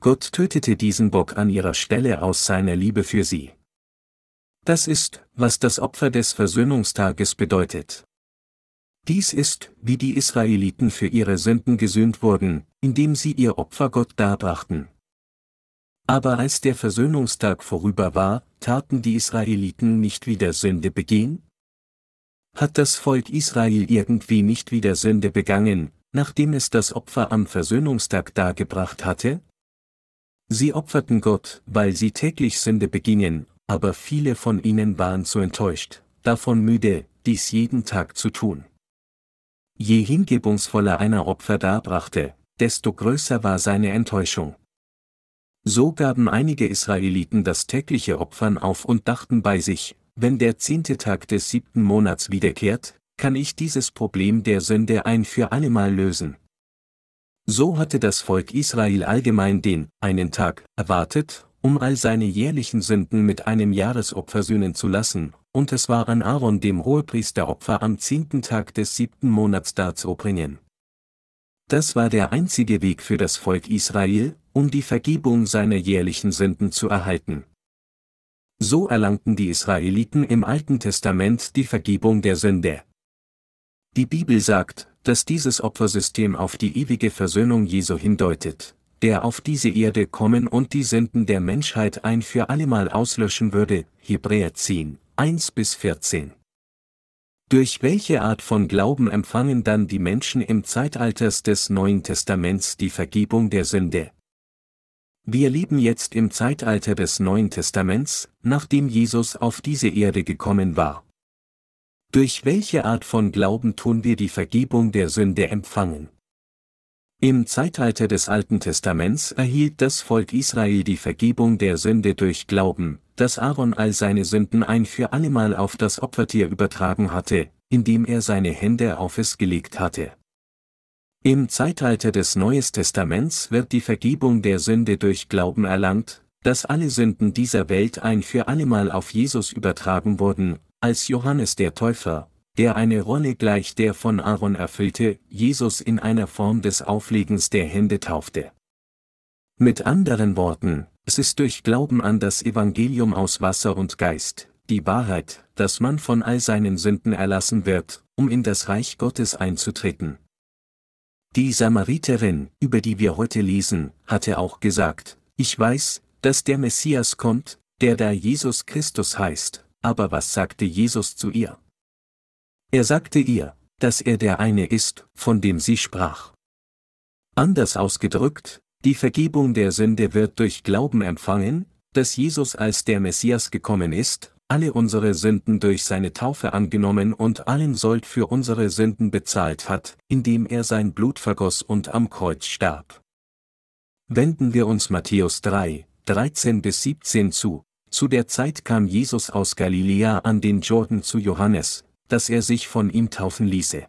Gott tötete diesen Bock an ihrer Stelle aus seiner Liebe für sie. Das ist, was das Opfer des Versöhnungstages bedeutet. Dies ist, wie die Israeliten für ihre Sünden gesühnt wurden, indem sie ihr Opfer Gott darbrachten. Aber als der Versöhnungstag vorüber war, taten die Israeliten nicht wieder Sünde begehen? Hat das Volk Israel irgendwie nicht wieder Sünde begangen, nachdem es das Opfer am Versöhnungstag dargebracht hatte? Sie opferten Gott, weil sie täglich Sünde begingen, aber viele von ihnen waren zu enttäuscht, davon müde, dies jeden Tag zu tun. Je hingebungsvoller einer Opfer darbrachte, desto größer war seine Enttäuschung. So gaben einige Israeliten das tägliche Opfern auf und dachten bei sich, wenn der zehnte Tag des siebten Monats wiederkehrt, kann ich dieses Problem der Sünde ein für allemal lösen. So hatte das Volk Israel allgemein den einen Tag erwartet, um all seine jährlichen Sünden mit einem Jahresopfer sühnen zu lassen, und es war an Aaron dem Hohepriester Opfer am zehnten Tag des siebten Monats darzubringen. Das war der einzige Weg für das Volk Israel, um die Vergebung seiner jährlichen Sünden zu erhalten. So erlangten die Israeliten im Alten Testament die Vergebung der Sünde. Die Bibel sagt, dass dieses Opfersystem auf die ewige Versöhnung Jesu hindeutet, der auf diese Erde kommen und die Sünden der Menschheit ein für allemal auslöschen würde, Hebräer 10, 1 bis 14. Durch welche Art von Glauben empfangen dann die Menschen im Zeitalters des Neuen Testaments die Vergebung der Sünde? Wir leben jetzt im Zeitalter des Neuen Testaments, nachdem Jesus auf diese Erde gekommen war. Durch welche Art von Glauben tun wir die Vergebung der Sünde empfangen? Im Zeitalter des Alten Testaments erhielt das Volk Israel die Vergebung der Sünde durch Glauben, dass Aaron all seine Sünden ein für allemal auf das Opfertier übertragen hatte, indem er seine Hände auf es gelegt hatte. Im Zeitalter des Neues Testaments wird die Vergebung der Sünde durch Glauben erlangt, dass alle Sünden dieser Welt ein für allemal auf Jesus übertragen wurden, als Johannes der Täufer, der eine Rolle gleich der von Aaron erfüllte, Jesus in einer Form des Auflegens der Hände taufte. Mit anderen Worten, es ist durch Glauben an das Evangelium aus Wasser und Geist, die Wahrheit, dass man von all seinen Sünden erlassen wird, um in das Reich Gottes einzutreten. Die Samariterin, über die wir heute lesen, hatte auch gesagt, ich weiß, dass der Messias kommt, der da Jesus Christus heißt, aber was sagte Jesus zu ihr? Er sagte ihr, dass er der eine ist, von dem sie sprach. Anders ausgedrückt, die Vergebung der Sünde wird durch Glauben empfangen, dass Jesus als der Messias gekommen ist, alle unsere Sünden durch seine Taufe angenommen und allen Sold für unsere Sünden bezahlt hat, indem er sein Blut vergoss und am Kreuz starb. Wenden wir uns Matthäus 3, 13 bis 17 zu. Zu der Zeit kam Jesus aus Galiläa an den Jordan zu Johannes, dass er sich von ihm taufen ließe.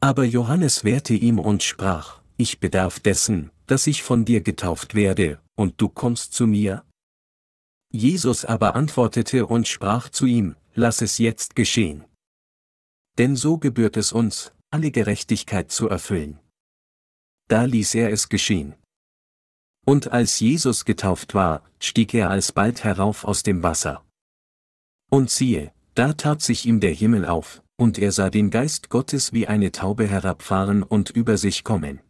Aber Johannes wehrte ihm und sprach, ich bedarf dessen, dass ich von dir getauft werde, und du kommst zu mir? Jesus aber antwortete und sprach zu ihm, lass es jetzt geschehen. Denn so gebührt es uns, alle Gerechtigkeit zu erfüllen. Da ließ er es geschehen. Und als Jesus getauft war, stieg er alsbald herauf aus dem Wasser. Und siehe, da tat sich ihm der Himmel auf, und er sah den Geist Gottes wie eine Taube herabfahren und über sich kommen.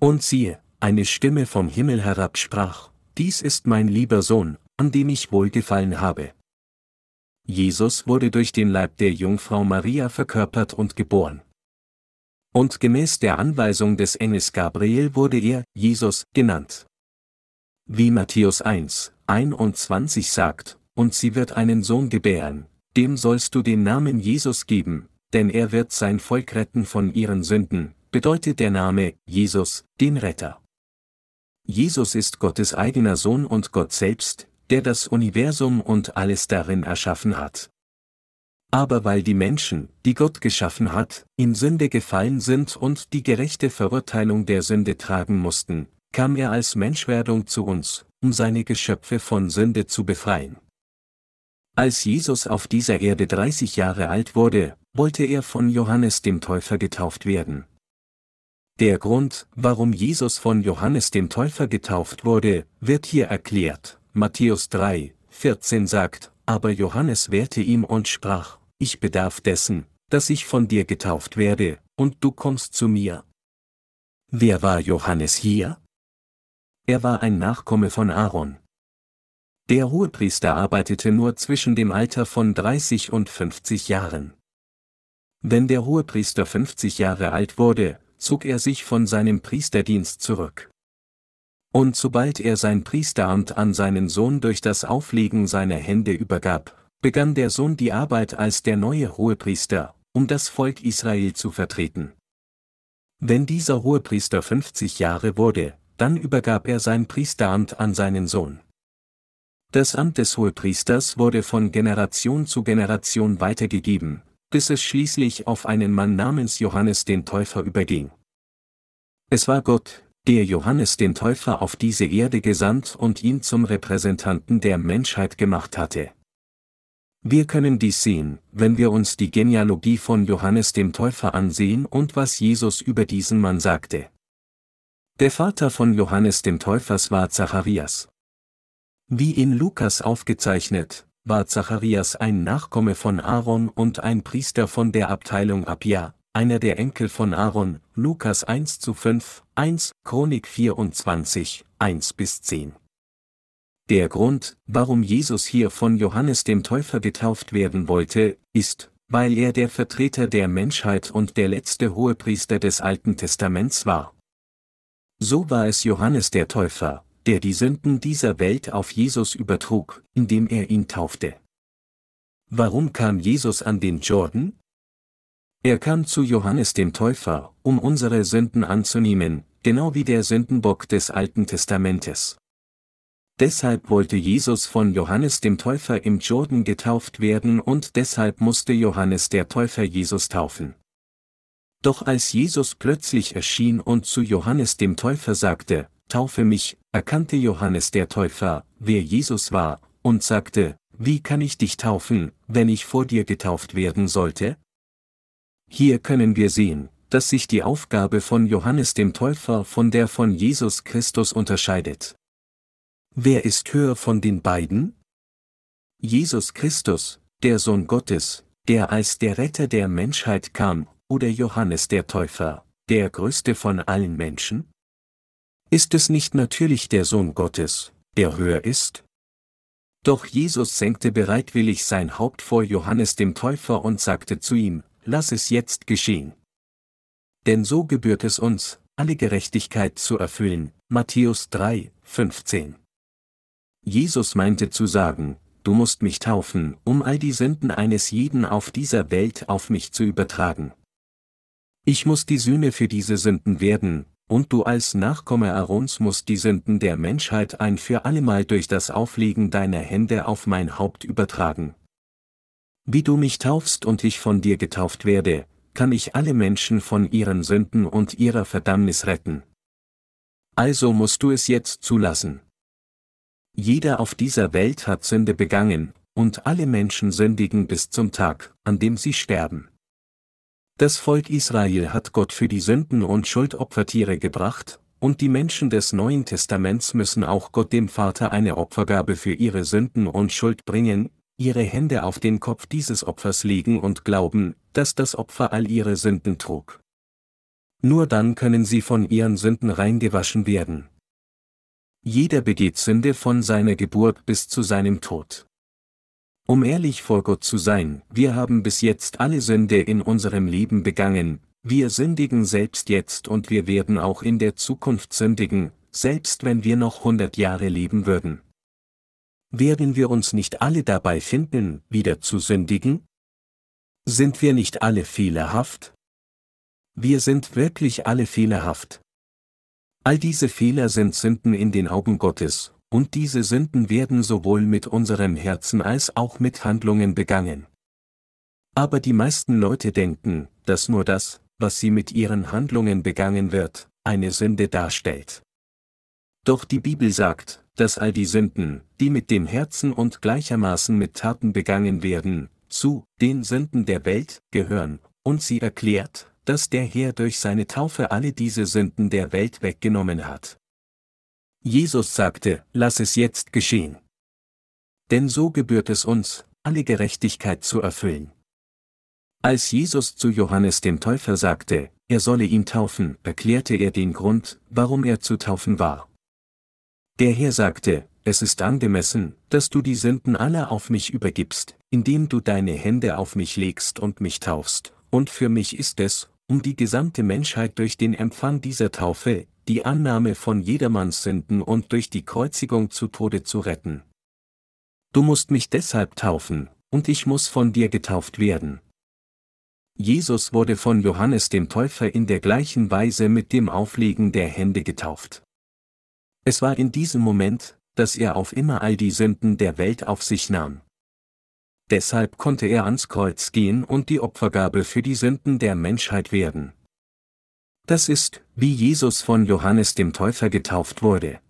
Und siehe, eine Stimme vom Himmel herab sprach, Dies ist mein lieber Sohn, an dem ich wohlgefallen habe. Jesus wurde durch den Leib der Jungfrau Maria verkörpert und geboren. Und gemäß der Anweisung des Engels Gabriel wurde er, Jesus, genannt. Wie Matthäus 1, 21 sagt, und sie wird einen Sohn gebären, dem sollst du den Namen Jesus geben, denn er wird sein Volk retten von ihren Sünden, bedeutet der Name Jesus, den Retter. Jesus ist Gottes eigener Sohn und Gott selbst, der das Universum und alles darin erschaffen hat. Aber weil die Menschen, die Gott geschaffen hat, in Sünde gefallen sind und die gerechte Verurteilung der Sünde tragen mussten, kam er als Menschwerdung zu uns, um seine Geschöpfe von Sünde zu befreien. Als Jesus auf dieser Erde 30 Jahre alt wurde, wollte er von Johannes dem Täufer getauft werden. Der Grund, warum Jesus von Johannes dem Täufer getauft wurde, wird hier erklärt. Matthäus 3, 14 sagt, aber Johannes wehrte ihm und sprach, ich bedarf dessen, dass ich von dir getauft werde, und du kommst zu mir. Wer war Johannes hier? Er war ein Nachkomme von Aaron. Der Hohepriester arbeitete nur zwischen dem Alter von 30 und 50 Jahren. Wenn der Hohepriester 50 Jahre alt wurde, zog er sich von seinem Priesterdienst zurück. Und sobald er sein Priesteramt an seinen Sohn durch das Auflegen seiner Hände übergab, begann der Sohn die Arbeit als der neue Hohepriester, um das Volk Israel zu vertreten. Wenn dieser Hohepriester 50 Jahre wurde, dann übergab er sein Priesteramt an seinen Sohn. Das Amt des Hohepriesters wurde von Generation zu Generation weitergegeben, bis es schließlich auf einen Mann namens Johannes den Täufer überging. Es war Gott, der Johannes den Täufer auf diese Erde gesandt und ihn zum Repräsentanten der Menschheit gemacht hatte. Wir können dies sehen, wenn wir uns die Genealogie von Johannes dem Täufer ansehen und was Jesus über diesen Mann sagte. Der Vater von Johannes dem Täufers war Zacharias. Wie in Lukas aufgezeichnet, war Zacharias ein Nachkomme von Aaron und ein Priester von der Abteilung Abia, einer der Enkel von Aaron, Lukas 1 zu 5, 1, Chronik 24, 1 bis 10. Der Grund, warum Jesus hier von Johannes dem Täufer getauft werden wollte, ist, weil er der Vertreter der Menschheit und der letzte Hohepriester des Alten Testaments war. So war es Johannes der Täufer, der die Sünden dieser Welt auf Jesus übertrug, indem er ihn taufte. Warum kam Jesus an den Jordan? Er kam zu Johannes dem Täufer, um unsere Sünden anzunehmen, genau wie der Sündenbock des Alten Testamentes. Deshalb wollte Jesus von Johannes dem Täufer im Jordan getauft werden und deshalb musste Johannes der Täufer Jesus taufen. Doch als Jesus plötzlich erschien und zu Johannes dem Täufer sagte, Taufe mich, erkannte Johannes der Täufer, wer Jesus war, und sagte, Wie kann ich dich taufen, wenn ich vor dir getauft werden sollte? Hier können wir sehen, dass sich die Aufgabe von Johannes dem Täufer von der von Jesus Christus unterscheidet. Wer ist höher von den beiden? Jesus Christus, der Sohn Gottes, der als der Retter der Menschheit kam, oder Johannes der Täufer, der größte von allen Menschen? Ist es nicht natürlich der Sohn Gottes, der höher ist? Doch Jesus senkte bereitwillig sein Haupt vor Johannes dem Täufer und sagte zu ihm, Lass es jetzt geschehen. Denn so gebührt es uns, alle Gerechtigkeit zu erfüllen. Matthäus 3, 15. Jesus meinte zu sagen, du musst mich taufen, um all die Sünden eines jeden auf dieser Welt auf mich zu übertragen. Ich muss die Sühne für diese Sünden werden, und du als Nachkomme Aarons musst die Sünden der Menschheit ein für allemal durch das Auflegen deiner Hände auf mein Haupt übertragen. Wie du mich taufst und ich von dir getauft werde, kann ich alle Menschen von ihren Sünden und ihrer Verdammnis retten. Also musst du es jetzt zulassen. Jeder auf dieser Welt hat Sünde begangen, und alle Menschen sündigen bis zum Tag, an dem sie sterben. Das Volk Israel hat Gott für die Sünden und Schuldopfertiere gebracht, und die Menschen des Neuen Testaments müssen auch Gott dem Vater eine Opfergabe für ihre Sünden und Schuld bringen, ihre Hände auf den Kopf dieses Opfers legen und glauben, dass das Opfer all ihre Sünden trug. Nur dann können sie von ihren Sünden reingewaschen werden. Jeder begeht Sünde von seiner Geburt bis zu seinem Tod. Um ehrlich vor Gott zu sein, wir haben bis jetzt alle Sünde in unserem Leben begangen, wir sündigen selbst jetzt und wir werden auch in der Zukunft sündigen, selbst wenn wir noch hundert Jahre leben würden. Werden wir uns nicht alle dabei finden, wieder zu sündigen? Sind wir nicht alle fehlerhaft? Wir sind wirklich alle fehlerhaft. All diese Fehler sind Sünden in den Augen Gottes, und diese Sünden werden sowohl mit unserem Herzen als auch mit Handlungen begangen. Aber die meisten Leute denken, dass nur das, was sie mit ihren Handlungen begangen wird, eine Sünde darstellt. Doch die Bibel sagt, dass all die Sünden, die mit dem Herzen und gleichermaßen mit Taten begangen werden, zu den Sünden der Welt gehören, und sie erklärt, dass der Herr durch seine Taufe alle diese Sünden der Welt weggenommen hat. Jesus sagte, lass es jetzt geschehen. Denn so gebührt es uns, alle Gerechtigkeit zu erfüllen. Als Jesus zu Johannes dem Täufer sagte, er solle ihn taufen, erklärte er den Grund, warum er zu taufen war. Der Herr sagte, es ist angemessen, dass du die Sünden aller auf mich übergibst, indem du deine Hände auf mich legst und mich taufst, und für mich ist es, um die gesamte Menschheit durch den Empfang dieser Taufe, die Annahme von jedermanns Sünden und durch die Kreuzigung zu Tode zu retten. Du musst mich deshalb taufen, und ich muss von dir getauft werden. Jesus wurde von Johannes dem Täufer in der gleichen Weise mit dem Auflegen der Hände getauft. Es war in diesem Moment, dass er auf immer all die Sünden der Welt auf sich nahm. Deshalb konnte er ans Kreuz gehen und die Opfergabe für die Sünden der Menschheit werden. Das ist, wie Jesus von Johannes dem Täufer getauft wurde.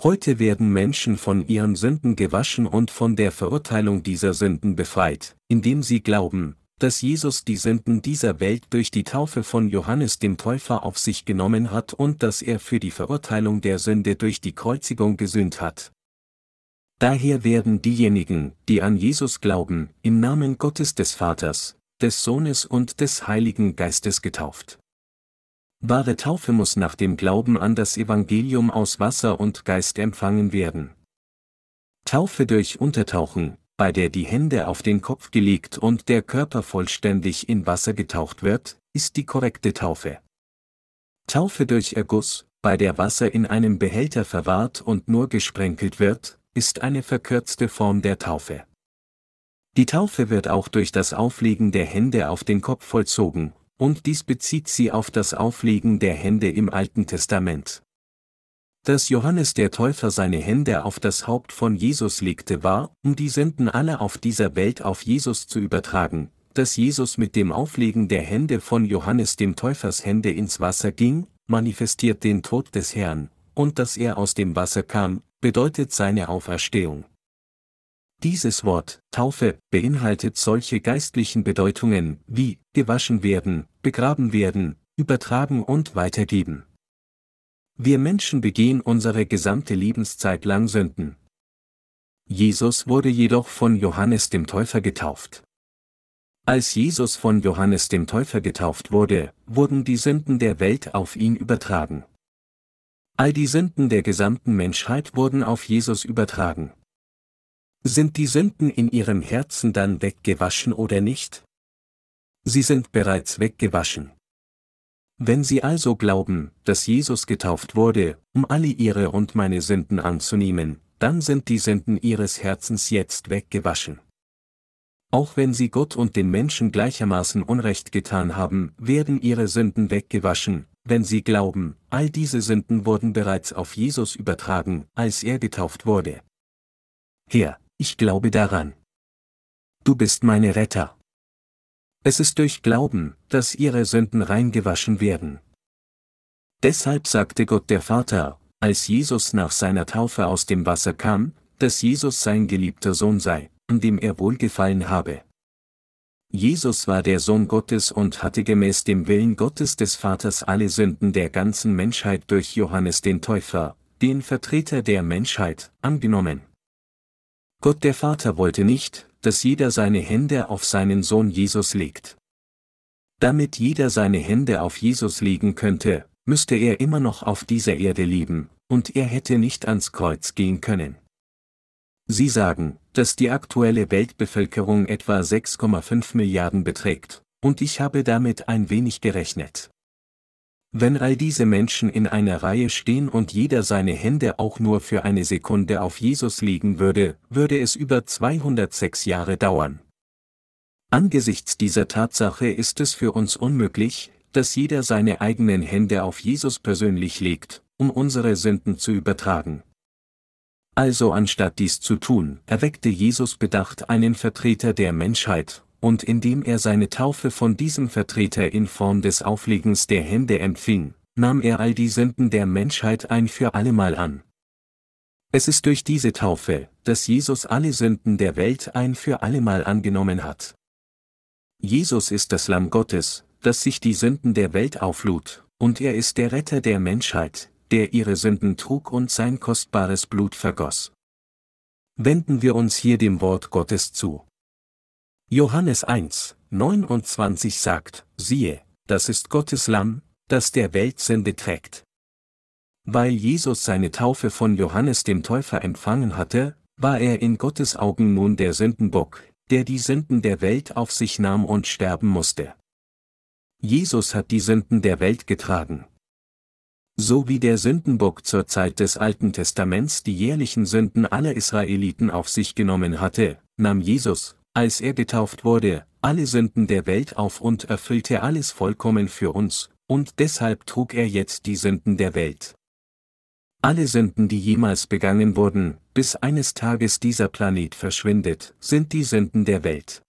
Heute werden Menschen von ihren Sünden gewaschen und von der Verurteilung dieser Sünden befreit, indem sie glauben, dass Jesus die Sünden dieser Welt durch die Taufe von Johannes dem Täufer auf sich genommen hat und dass er für die Verurteilung der Sünde durch die Kreuzigung gesühnt hat. Daher werden diejenigen, die an Jesus glauben, im Namen Gottes des Vaters, des Sohnes und des Heiligen Geistes getauft. Wahre Taufe muss nach dem Glauben an das Evangelium aus Wasser und Geist empfangen werden. Taufe durch Untertauchen, bei der die Hände auf den Kopf gelegt und der Körper vollständig in Wasser getaucht wird, ist die korrekte Taufe. Taufe durch Erguss, bei der Wasser in einem Behälter verwahrt und nur gesprenkelt wird, ist eine verkürzte Form der Taufe. Die Taufe wird auch durch das Auflegen der Hände auf den Kopf vollzogen, und dies bezieht sie auf das Auflegen der Hände im Alten Testament. Dass Johannes der Täufer seine Hände auf das Haupt von Jesus legte war, um die Sünden aller auf dieser Welt auf Jesus zu übertragen, dass Jesus mit dem Auflegen der Hände von Johannes dem Täufers Hände ins Wasser ging, manifestiert den Tod des Herrn, und dass er aus dem Wasser kam, bedeutet seine Auferstehung. Dieses Wort, Taufe, beinhaltet solche geistlichen Bedeutungen wie gewaschen werden, begraben werden, übertragen und weitergeben. Wir Menschen begehen unsere gesamte Lebenszeit lang Sünden. Jesus wurde jedoch von Johannes dem Täufer getauft. Als Jesus von Johannes dem Täufer getauft wurde, wurden die Sünden der Welt auf ihn übertragen. All die Sünden der gesamten Menschheit wurden auf Jesus übertragen. Sind die Sünden in ihrem Herzen dann weggewaschen oder nicht? Sie sind bereits weggewaschen. Wenn Sie also glauben, dass Jesus getauft wurde, um alle Ihre und meine Sünden anzunehmen, dann sind die Sünden Ihres Herzens jetzt weggewaschen. Auch wenn Sie Gott und den Menschen gleichermaßen Unrecht getan haben, werden Ihre Sünden weggewaschen, wenn Sie glauben, all diese Sünden wurden bereits auf Jesus übertragen, als er getauft wurde. Herr, ich glaube daran. Du bist meine Retter. Es ist durch Glauben, dass ihre Sünden reingewaschen werden. Deshalb sagte Gott der Vater, als Jesus nach seiner Taufe aus dem Wasser kam, dass Jesus sein geliebter Sohn sei, an dem er wohlgefallen habe. Jesus war der Sohn Gottes und hatte gemäß dem Willen Gottes des Vaters alle Sünden der ganzen Menschheit durch Johannes den Täufer, den Vertreter der Menschheit, angenommen. Gott der Vater wollte nicht, dass jeder seine Hände auf seinen Sohn Jesus legt. Damit jeder seine Hände auf Jesus legen könnte, müsste er immer noch auf dieser Erde leben, und er hätte nicht ans Kreuz gehen können. Sie sagen, dass die aktuelle Weltbevölkerung etwa 6,5 Milliarden beträgt, und ich habe damit ein wenig gerechnet. Wenn all diese Menschen in einer Reihe stehen und jeder seine Hände auch nur für eine Sekunde auf Jesus legen würde, würde es über 206 Jahre dauern. Angesichts dieser Tatsache ist es für uns unmöglich, dass jeder seine eigenen Hände auf Jesus persönlich legt, um unsere Sünden zu übertragen. Also anstatt dies zu tun, erweckte Jesus bedacht einen Vertreter der Menschheit, und indem er seine Taufe von diesem Vertreter in Form des Auflegens der Hände empfing, nahm er all die Sünden der Menschheit ein für allemal an. Es ist durch diese Taufe, dass Jesus alle Sünden der Welt ein für allemal angenommen hat. Jesus ist das Lamm Gottes, das sich die Sünden der Welt auflud, und er ist der Retter der Menschheit, der ihre Sünden trug und sein kostbares Blut vergoss. Wenden wir uns hier dem Wort Gottes zu. Johannes 1, 29 sagt, siehe, das ist Gottes Lamm, das der Welt Sünde trägt. Weil Jesus seine Taufe von Johannes dem Täufer empfangen hatte, war er in Gottes Augen nun der Sündenbock, der die Sünden der Welt auf sich nahm und sterben musste. Jesus hat die Sünden der Welt getragen. So wie der Sündenbock zur Zeit des Alten Testaments die jährlichen Sünden aller Israeliten auf sich genommen hatte, nahm Jesus, als er getauft wurde, alle Sünden der Welt auf und erfüllte alles vollkommen für uns, und deshalb trug er jetzt die Sünden der Welt. Alle Sünden, die jemals begangen wurden, bis eines Tages dieser Planet verschwindet, sind die Sünden der Welt.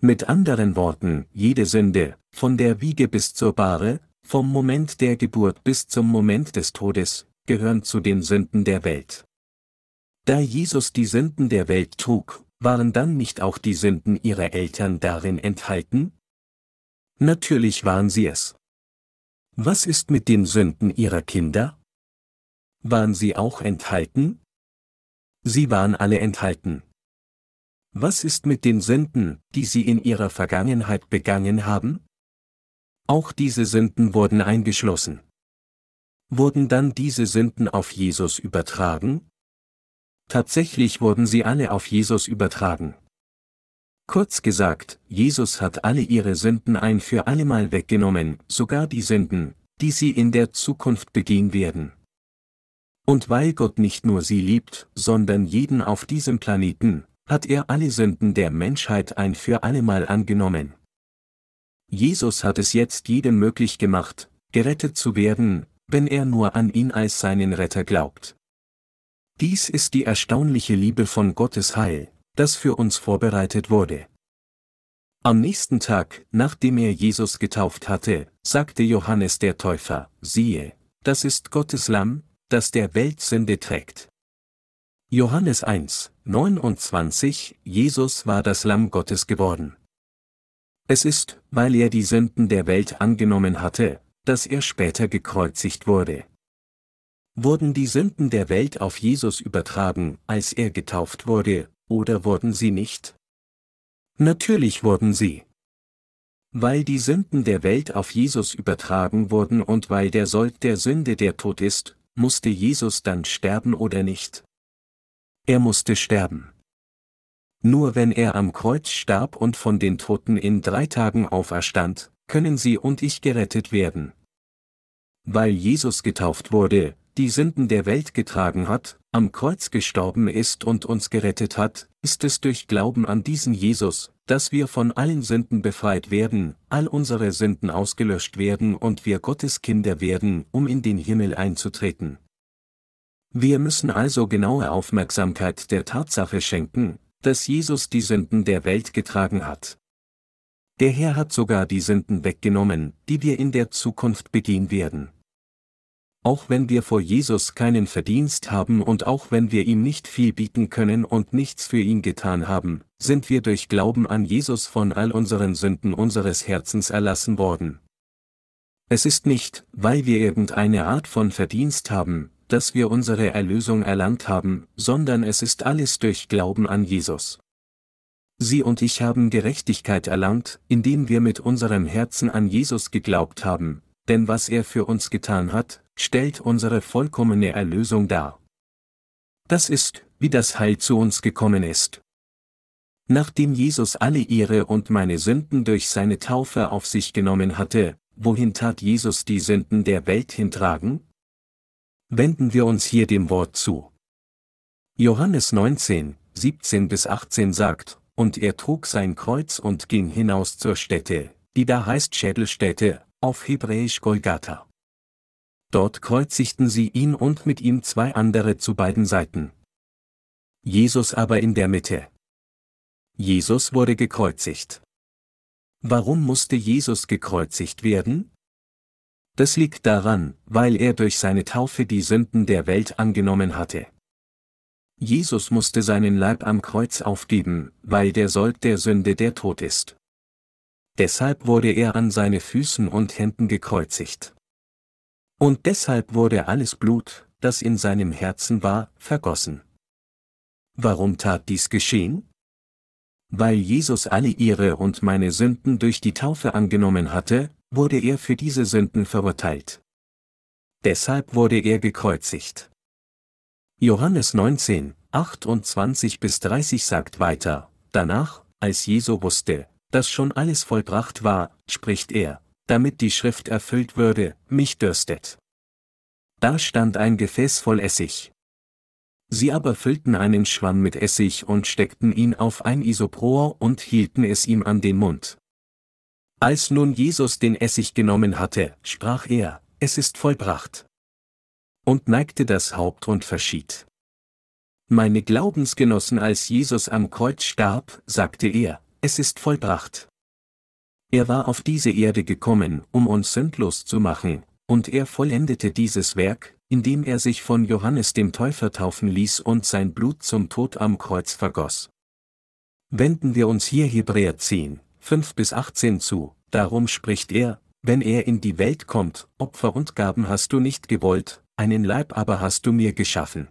Mit anderen Worten, jede Sünde, von der Wiege bis zur Bahre, vom Moment der Geburt bis zum Moment des Todes, gehören zu den Sünden der Welt. Da Jesus die Sünden der Welt trug, waren dann nicht auch die Sünden ihrer Eltern darin enthalten? Natürlich waren sie es. Was ist mit den Sünden ihrer Kinder? Waren sie auch enthalten? Sie waren alle enthalten. Was ist mit den Sünden, die sie in ihrer Vergangenheit begangen haben? Auch diese Sünden wurden eingeschlossen. Wurden dann diese Sünden auf Jesus übertragen? Tatsächlich wurden sie alle auf Jesus übertragen. Kurz gesagt, Jesus hat alle ihre Sünden ein für allemal weggenommen, sogar die Sünden, die sie in der Zukunft begehen werden. Und weil Gott nicht nur sie liebt, sondern jeden auf diesem Planeten, hat er alle Sünden der Menschheit ein für allemal angenommen. Jesus hat es jetzt jedem möglich gemacht, gerettet zu werden, wenn er nur an ihn als seinen Retter glaubt. Dies ist die erstaunliche Liebe von Gottes Heil, das für uns vorbereitet wurde. Am nächsten Tag, nachdem er Jesus getauft hatte, sagte Johannes der Täufer, siehe, das ist Gottes Lamm, das der Welt Sünde trägt. Johannes 1, 29, Jesus war das Lamm Gottes geworden. Es ist, weil er die Sünden der Welt angenommen hatte, dass er später gekreuzigt wurde. Wurden die Sünden der Welt auf Jesus übertragen, als er getauft wurde, oder wurden sie nicht? Natürlich wurden sie. Weil die Sünden der Welt auf Jesus übertragen wurden und weil der Sold der Sünde der Tod ist, musste Jesus dann sterben oder nicht? Er musste sterben. Nur wenn er am Kreuz starb und von den Toten in drei Tagen auferstand, können Sie und ich gerettet werden. Weil Jesus getauft wurde, die Sünden der Welt getragen hat, am Kreuz gestorben ist und uns gerettet hat, ist es durch Glauben an diesen Jesus, dass wir von allen Sünden befreit werden, all unsere Sünden ausgelöscht werden und wir Gottes Kinder werden, um in den Himmel einzutreten. Wir müssen also genaue Aufmerksamkeit der Tatsache schenken, dass Jesus die Sünden der Welt getragen hat. Der Herr hat sogar die Sünden weggenommen, die wir in der Zukunft begehen werden. Auch wenn wir vor Jesus keinen Verdienst haben und auch wenn wir ihm nicht viel bieten können und nichts für ihn getan haben, sind wir durch Glauben an Jesus von all unseren Sünden unseres Herzens erlassen worden. Es ist nicht, weil wir irgendeine Art von Verdienst haben, dass wir unsere Erlösung erlangt haben, sondern es ist alles durch Glauben an Jesus. Sie und ich haben Gerechtigkeit erlangt, indem wir mit unserem Herzen an Jesus geglaubt haben, denn was er für uns getan hat, stellt unsere vollkommene Erlösung dar. Das ist, wie das Heil zu uns gekommen ist. Nachdem Jesus alle ihre und meine Sünden durch seine Taufe auf sich genommen hatte, wohin tat Jesus die Sünden der Welt hintragen? Wenden wir uns hier dem Wort zu. Johannes 19, 17 bis 18 sagt, und er trug sein Kreuz und ging hinaus zur Stätte, die da heißt Schädelstätte, auf Hebräisch Golgatha. Dort kreuzigten sie ihn und mit ihm zwei andere zu beiden Seiten. Jesus aber in der Mitte. Jesus wurde gekreuzigt. Warum musste Jesus gekreuzigt werden? Das liegt daran, weil er durch seine Taufe die Sünden der Welt angenommen hatte. Jesus musste seinen Leib am Kreuz aufgeben, weil der Sold der Sünde der Tod ist. Deshalb wurde er an seine Füßen und Händen gekreuzigt. Und deshalb wurde alles Blut, das in seinem Herzen war, vergossen. Warum tat dies geschehen? Weil Jesus alle ihre und meine Sünden durch die Taufe angenommen hatte, wurde er für diese Sünden verurteilt. Deshalb wurde er gekreuzigt. Johannes 19, 28 bis 30 sagt weiter, danach, als Jesu wusste, dass schon alles vollbracht war, spricht er, damit die Schrift erfüllt würde, mich dürstet. Da stand ein Gefäß voll Essig. Sie aber füllten einen Schwamm mit Essig und steckten ihn auf ein Isopror und hielten es ihm an den Mund. Als nun Jesus den Essig genommen hatte, sprach er, es ist vollbracht. Und neigte das Haupt und verschied. Meine Glaubensgenossen, als Jesus am Kreuz starb, sagte er, es ist vollbracht. Er war auf diese Erde gekommen, um uns sündlos zu machen, und er vollendete dieses Werk, indem er sich von Johannes dem Täufer taufen ließ und sein Blut zum Tod am Kreuz vergoss. Wenden wir uns hier Hebräer 10, 5 bis 18 zu, darum spricht er, wenn er in die Welt kommt, Opfer und Gaben hast du nicht gewollt, einen Leib aber hast du mir geschaffen.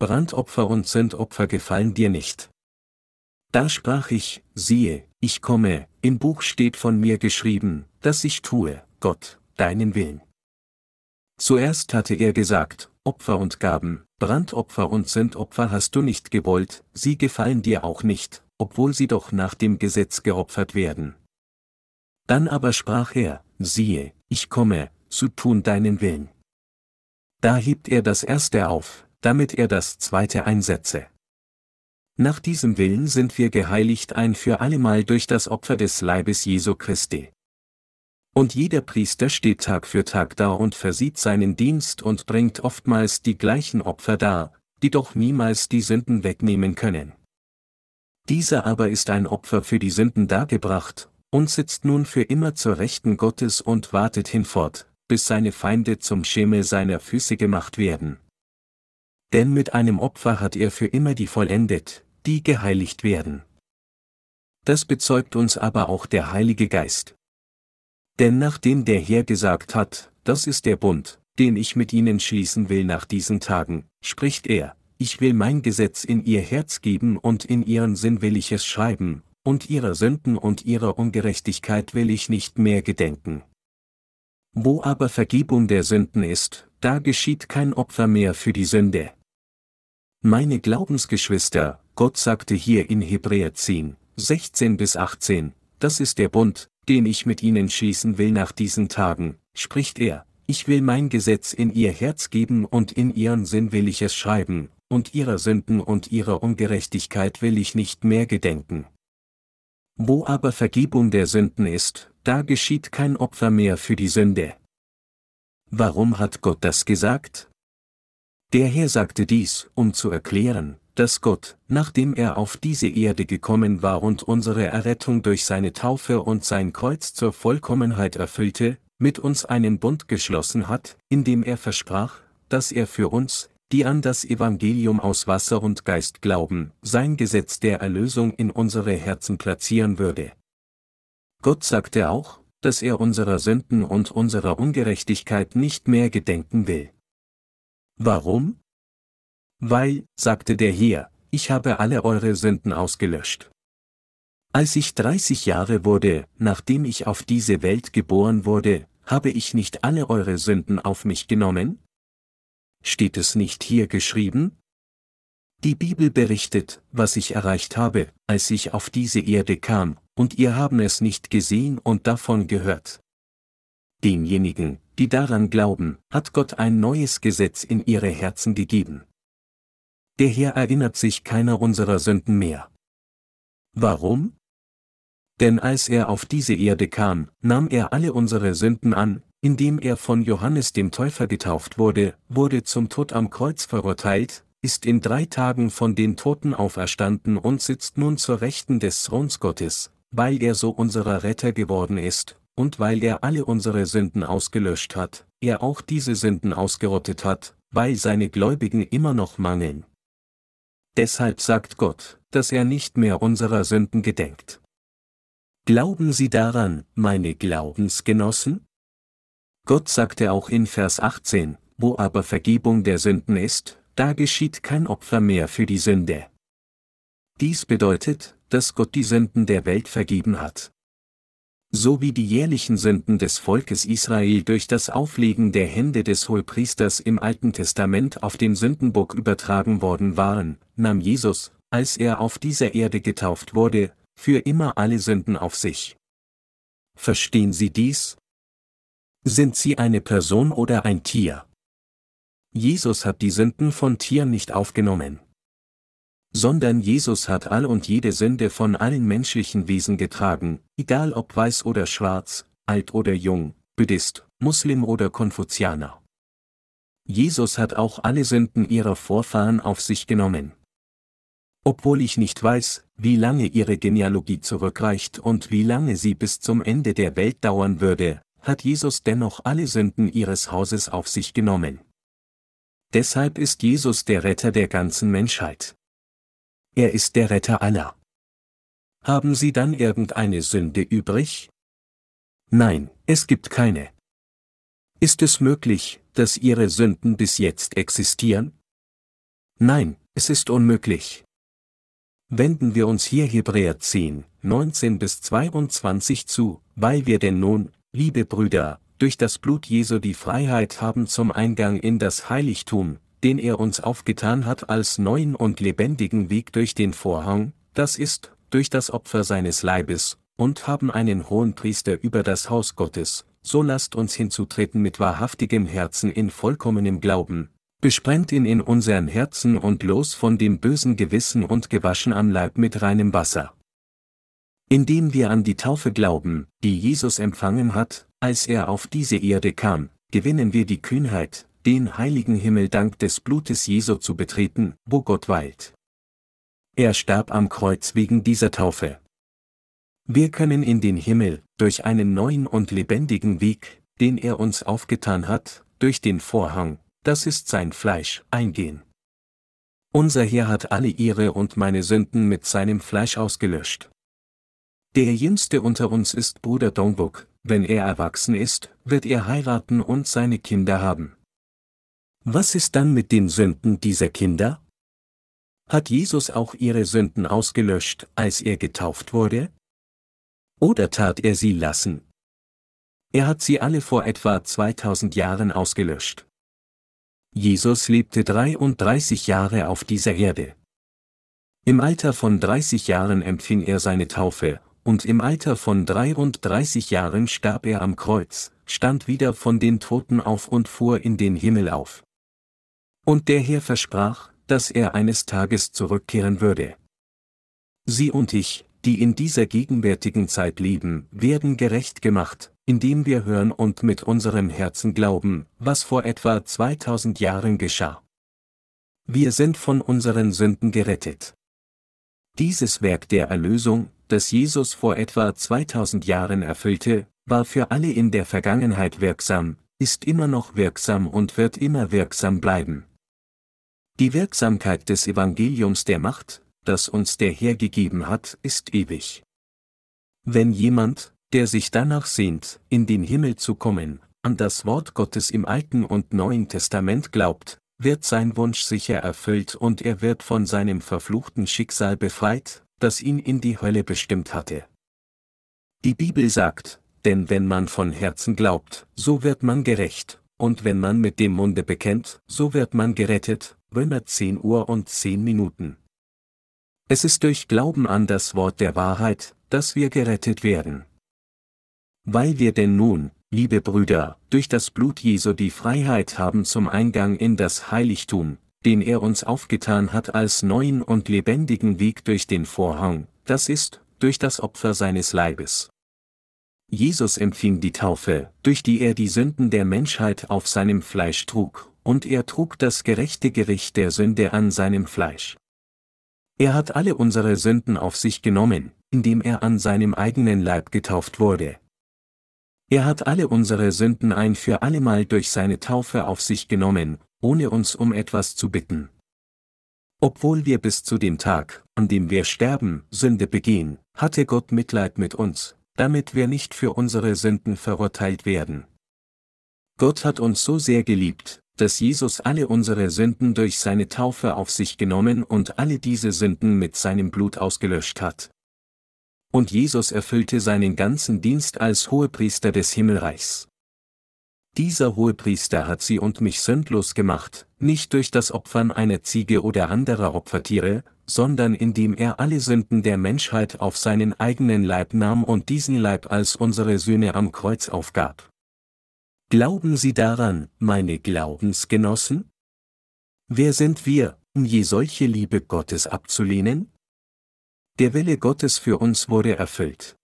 Brandopfer und Sündopfer gefallen dir nicht. Da sprach ich, siehe, ich komme, im Buch steht von mir geschrieben, dass ich tue, Gott, deinen Willen. Zuerst hatte er gesagt, Opfer und Gaben, Brandopfer und Sündopfer hast du nicht gewollt, sie gefallen dir auch nicht, obwohl sie doch nach dem Gesetz geopfert werden. Dann aber sprach er, siehe, ich komme, zu tun deinen Willen. Da hebt er das erste auf, damit er das zweite einsetze. Nach diesem Willen sind wir geheiligt ein für allemal durch das Opfer des Leibes Jesu Christi. Und jeder Priester steht Tag für Tag da und versieht seinen Dienst und bringt oftmals die gleichen Opfer dar, die doch niemals die Sünden wegnehmen können. Dieser aber ist ein Opfer für die Sünden dargebracht, und sitzt nun für immer zur Rechten Gottes und wartet hinfort, bis seine Feinde zum Schemel seiner Füße gemacht werden. Denn mit einem Opfer hat er für immer die vollendet, die geheiligt werden. Das bezeugt uns aber auch der Heilige Geist. Denn nachdem der Herr gesagt hat, das ist der Bund, den ich mit ihnen schließen will nach diesen Tagen, spricht er, ich will mein Gesetz in ihr Herz geben und in ihren Sinn will ich es schreiben, und ihrer Sünden und ihrer Ungerechtigkeit will ich nicht mehr gedenken. Wo aber Vergebung der Sünden ist, da geschieht kein Opfer mehr für die Sünde. Meine Glaubensgeschwister, Gott sagte hier in Hebräer 10, 16 bis 18, das ist der Bund, den ich mit ihnen schließen will nach diesen Tagen, spricht er, ich will mein Gesetz in ihr Herz geben und in ihren Sinn will ich es schreiben, und ihrer Sünden und ihrer Ungerechtigkeit will ich nicht mehr gedenken. Wo aber Vergebung der Sünden ist, da geschieht kein Opfer mehr für die Sünde. Warum hat Gott das gesagt? Der Herr sagte dies, um zu erklären, dass Gott, nachdem er auf diese Erde gekommen war und unsere Errettung durch seine Taufe und sein Kreuz zur Vollkommenheit erfüllte, mit uns einen Bund geschlossen hat, indem er versprach, dass er für uns, die an das Evangelium aus Wasser und Geist glauben, sein Gesetz der Erlösung in unsere Herzen platzieren würde. Gott sagte auch, dass er unserer Sünden und unserer Ungerechtigkeit nicht mehr gedenken will. Warum? Weil, sagte der Herr, ich habe alle eure Sünden ausgelöscht. Als ich 30 Jahre wurde, nachdem ich auf diese Welt geboren wurde, habe ich nicht alle eure Sünden auf mich genommen? Steht es nicht hier geschrieben? Die Bibel berichtet, was ich erreicht habe, als ich auf diese Erde kam, und ihr haben es nicht gesehen und davon gehört. Denjenigen, die daran glauben, hat Gott ein neues Gesetz in ihre Herzen gegeben. Der Herr erinnert sich keiner unserer Sünden mehr. Warum? Denn als er auf diese Erde kam, nahm er alle unsere Sünden an, indem er von Johannes dem Täufer getauft wurde, wurde zum Tod am Kreuz verurteilt, ist in drei Tagen von den Toten auferstanden und sitzt nun zur Rechten des Throns Gottes, weil er so unserer Retter geworden ist, und weil er alle unsere Sünden ausgelöscht hat, er auch diese Sünden ausgerottet hat, weil seine Gläubigen immer noch mangeln. Deshalb sagt Gott, dass er nicht mehr unserer Sünden gedenkt. Glauben Sie daran, meine Glaubensgenossen? Gott sagte auch in Vers 18, wo aber Vergebung der Sünden ist, da geschieht kein Opfer mehr für die Sünde. Dies bedeutet, dass Gott die Sünden der Welt vergeben hat so wie die jährlichen Sünden des Volkes Israel durch das Auflegen der Hände des Hohepriesters im Alten Testament auf den Sündenbock übertragen worden waren, nahm Jesus, als er auf dieser Erde getauft wurde, für immer alle Sünden auf sich. Verstehen Sie dies? Sind Sie eine Person oder ein Tier? Jesus hat die Sünden von Tieren nicht aufgenommen. Sondern Jesus hat all und jede Sünde von allen menschlichen Wesen getragen, egal ob weiß oder schwarz, alt oder jung, Buddhist, Muslim oder Konfuzianer. Jesus hat auch alle Sünden ihrer Vorfahren auf sich genommen. Obwohl ich nicht weiß, wie lange ihre Genealogie zurückreicht und wie lange sie bis zum Ende der Welt dauern würde, hat Jesus dennoch alle Sünden ihres Hauses auf sich genommen. Deshalb ist Jesus der Retter der ganzen Menschheit. Er ist der Retter aller. Haben Sie dann irgendeine Sünde übrig? Nein, es gibt keine. Ist es möglich, dass Ihre Sünden bis jetzt existieren? Nein, es ist unmöglich. Wenden wir uns hier Hebräer 10, 19 bis 22 zu, weil wir denn nun, liebe Brüder, durch das Blut Jesu die Freiheit haben zum Eingang in das Heiligtum, den er uns aufgetan hat als neuen und lebendigen Weg durch den Vorhang, das ist, durch das Opfer seines Leibes, und haben einen hohen Priester über das Haus Gottes, so lasst uns hinzutreten mit wahrhaftigem Herzen in vollkommenem Glauben, besprengt ihn in unseren Herzen und los von dem bösen Gewissen und gewaschen am Leib mit reinem Wasser. Indem wir an die Taufe glauben, die Jesus empfangen hat, als er auf diese Erde kam, gewinnen wir die Kühnheit, den heiligen Himmel dank des Blutes Jesu zu betreten, wo Gott weilt. Er starb am Kreuz wegen dieser Taufe. Wir können in den Himmel, durch einen neuen und lebendigen Weg, den er uns aufgetan hat, durch den Vorhang, das ist sein Fleisch, eingehen. Unser Herr hat alle ihre und meine Sünden mit seinem Fleisch ausgelöscht. Der jüngste unter uns ist Bruder Dongbuk, wenn er erwachsen ist, wird er heiraten und seine Kinder haben. Was ist dann mit den Sünden dieser Kinder? Hat Jesus auch ihre Sünden ausgelöscht, als er getauft wurde? Oder tat er sie lassen? Er hat sie alle vor etwa 2000 Jahren ausgelöscht. Jesus lebte 33 Jahre auf dieser Erde. Im Alter von 30 Jahren empfing er seine Taufe, und im Alter von 33 Jahren starb er am Kreuz, stand wieder von den Toten auf und fuhr in den Himmel auf. Und der Herr versprach, dass er eines Tages zurückkehren würde. Sie und ich, die in dieser gegenwärtigen Zeit leben, werden gerecht gemacht, indem wir hören und mit unserem Herzen glauben, was vor etwa 2000 Jahren geschah. Wir sind von unseren Sünden gerettet. Dieses Werk der Erlösung, das Jesus vor etwa 2000 Jahren erfüllte, war für alle in der Vergangenheit wirksam, ist immer noch wirksam und wird immer wirksam bleiben. Die Wirksamkeit des Evangeliums der Macht, das uns der Herr gegeben hat, ist ewig. Wenn jemand, der sich danach sehnt, in den Himmel zu kommen, an das Wort Gottes im Alten und Neuen Testament glaubt, wird sein Wunsch sicher erfüllt und er wird von seinem verfluchten Schicksal befreit, das ihn in die Hölle bestimmt hatte. Die Bibel sagt, denn wenn man von Herzen glaubt, so wird man gerecht, und wenn man mit dem Munde bekennt, so wird man gerettet, Römer 10 Uhr und 10 Minuten. Es ist durch Glauben an das Wort der Wahrheit, dass wir gerettet werden. Weil wir denn nun, liebe Brüder, durch das Blut Jesu die Freiheit haben zum Eingang in das Heiligtum, den er uns aufgetan hat als neuen und lebendigen Weg durch den Vorhang, das ist, durch das Opfer seines Leibes. Jesus empfing die Taufe, durch die er die Sünden der Menschheit auf seinem Fleisch trug, und er trug das gerechte Gericht der Sünde an seinem Fleisch. Er hat alle unsere Sünden auf sich genommen, indem er an seinem eigenen Leib getauft wurde. Er hat alle unsere Sünden ein für allemal durch seine Taufe auf sich genommen, ohne uns um etwas zu bitten. Obwohl wir bis zu dem Tag, an dem wir sterben, Sünde begehen, hatte Gott Mitleid mit uns, damit wir nicht für unsere Sünden verurteilt werden. Gott hat uns so sehr geliebt, dass Jesus alle unsere Sünden durch seine Taufe auf sich genommen und alle diese Sünden mit seinem Blut ausgelöscht hat. Und Jesus erfüllte seinen ganzen Dienst als Hohepriester des Himmelreichs. Dieser Hohepriester hat sie und mich sündlos gemacht, nicht durch das Opfern einer Ziege oder anderer Opfertiere, sondern indem er alle Sünden der Menschheit auf seinen eigenen Leib nahm und diesen Leib als unsere Sühne am Kreuz aufgab. Glauben Sie daran, meine Glaubensgenossen? Wer sind wir, um je solche Liebe Gottes abzulehnen? Der Wille Gottes für uns wurde erfüllt.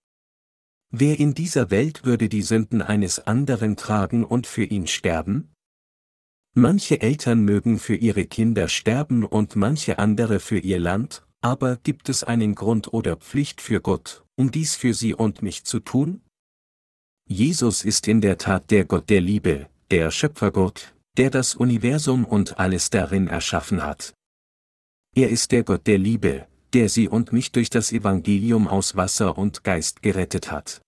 Wer in dieser Welt würde die Sünden eines anderen tragen und für ihn sterben? Manche Eltern mögen für ihre Kinder sterben und manche andere für ihr Land, aber gibt es einen Grund oder Pflicht für Gott, um dies für sie und mich zu tun? Jesus ist in der Tat der Gott der Liebe, der Schöpfergott, der das Universum und alles darin erschaffen hat. Er ist der Gott der Liebe, der sie und mich durch das Evangelium aus Wasser und Geist gerettet hat.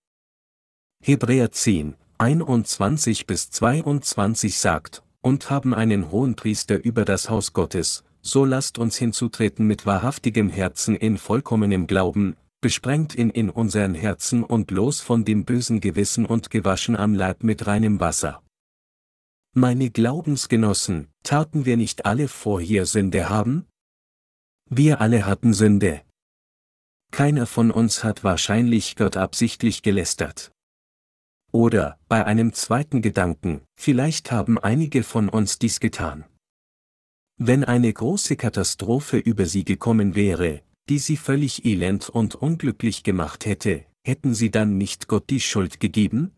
Hebräer 10, 21 bis 22 sagt, und haben einen hohen Priester über das Haus Gottes, so lasst uns hinzutreten mit wahrhaftigem Herzen in vollkommenem Glauben, besprengt in in unseren Herzen und los von dem bösen Gewissen und gewaschen am Leib mit reinem Wasser. Meine Glaubensgenossen, taten wir nicht alle vorher Sünde haben? Wir alle hatten Sünde. Keiner von uns hat wahrscheinlich Gott absichtlich gelästert. Oder, bei einem zweiten Gedanken, vielleicht haben einige von uns dies getan. Wenn eine große Katastrophe über sie gekommen wäre, die sie völlig elend und unglücklich gemacht hätte, hätten sie dann nicht Gott die Schuld gegeben?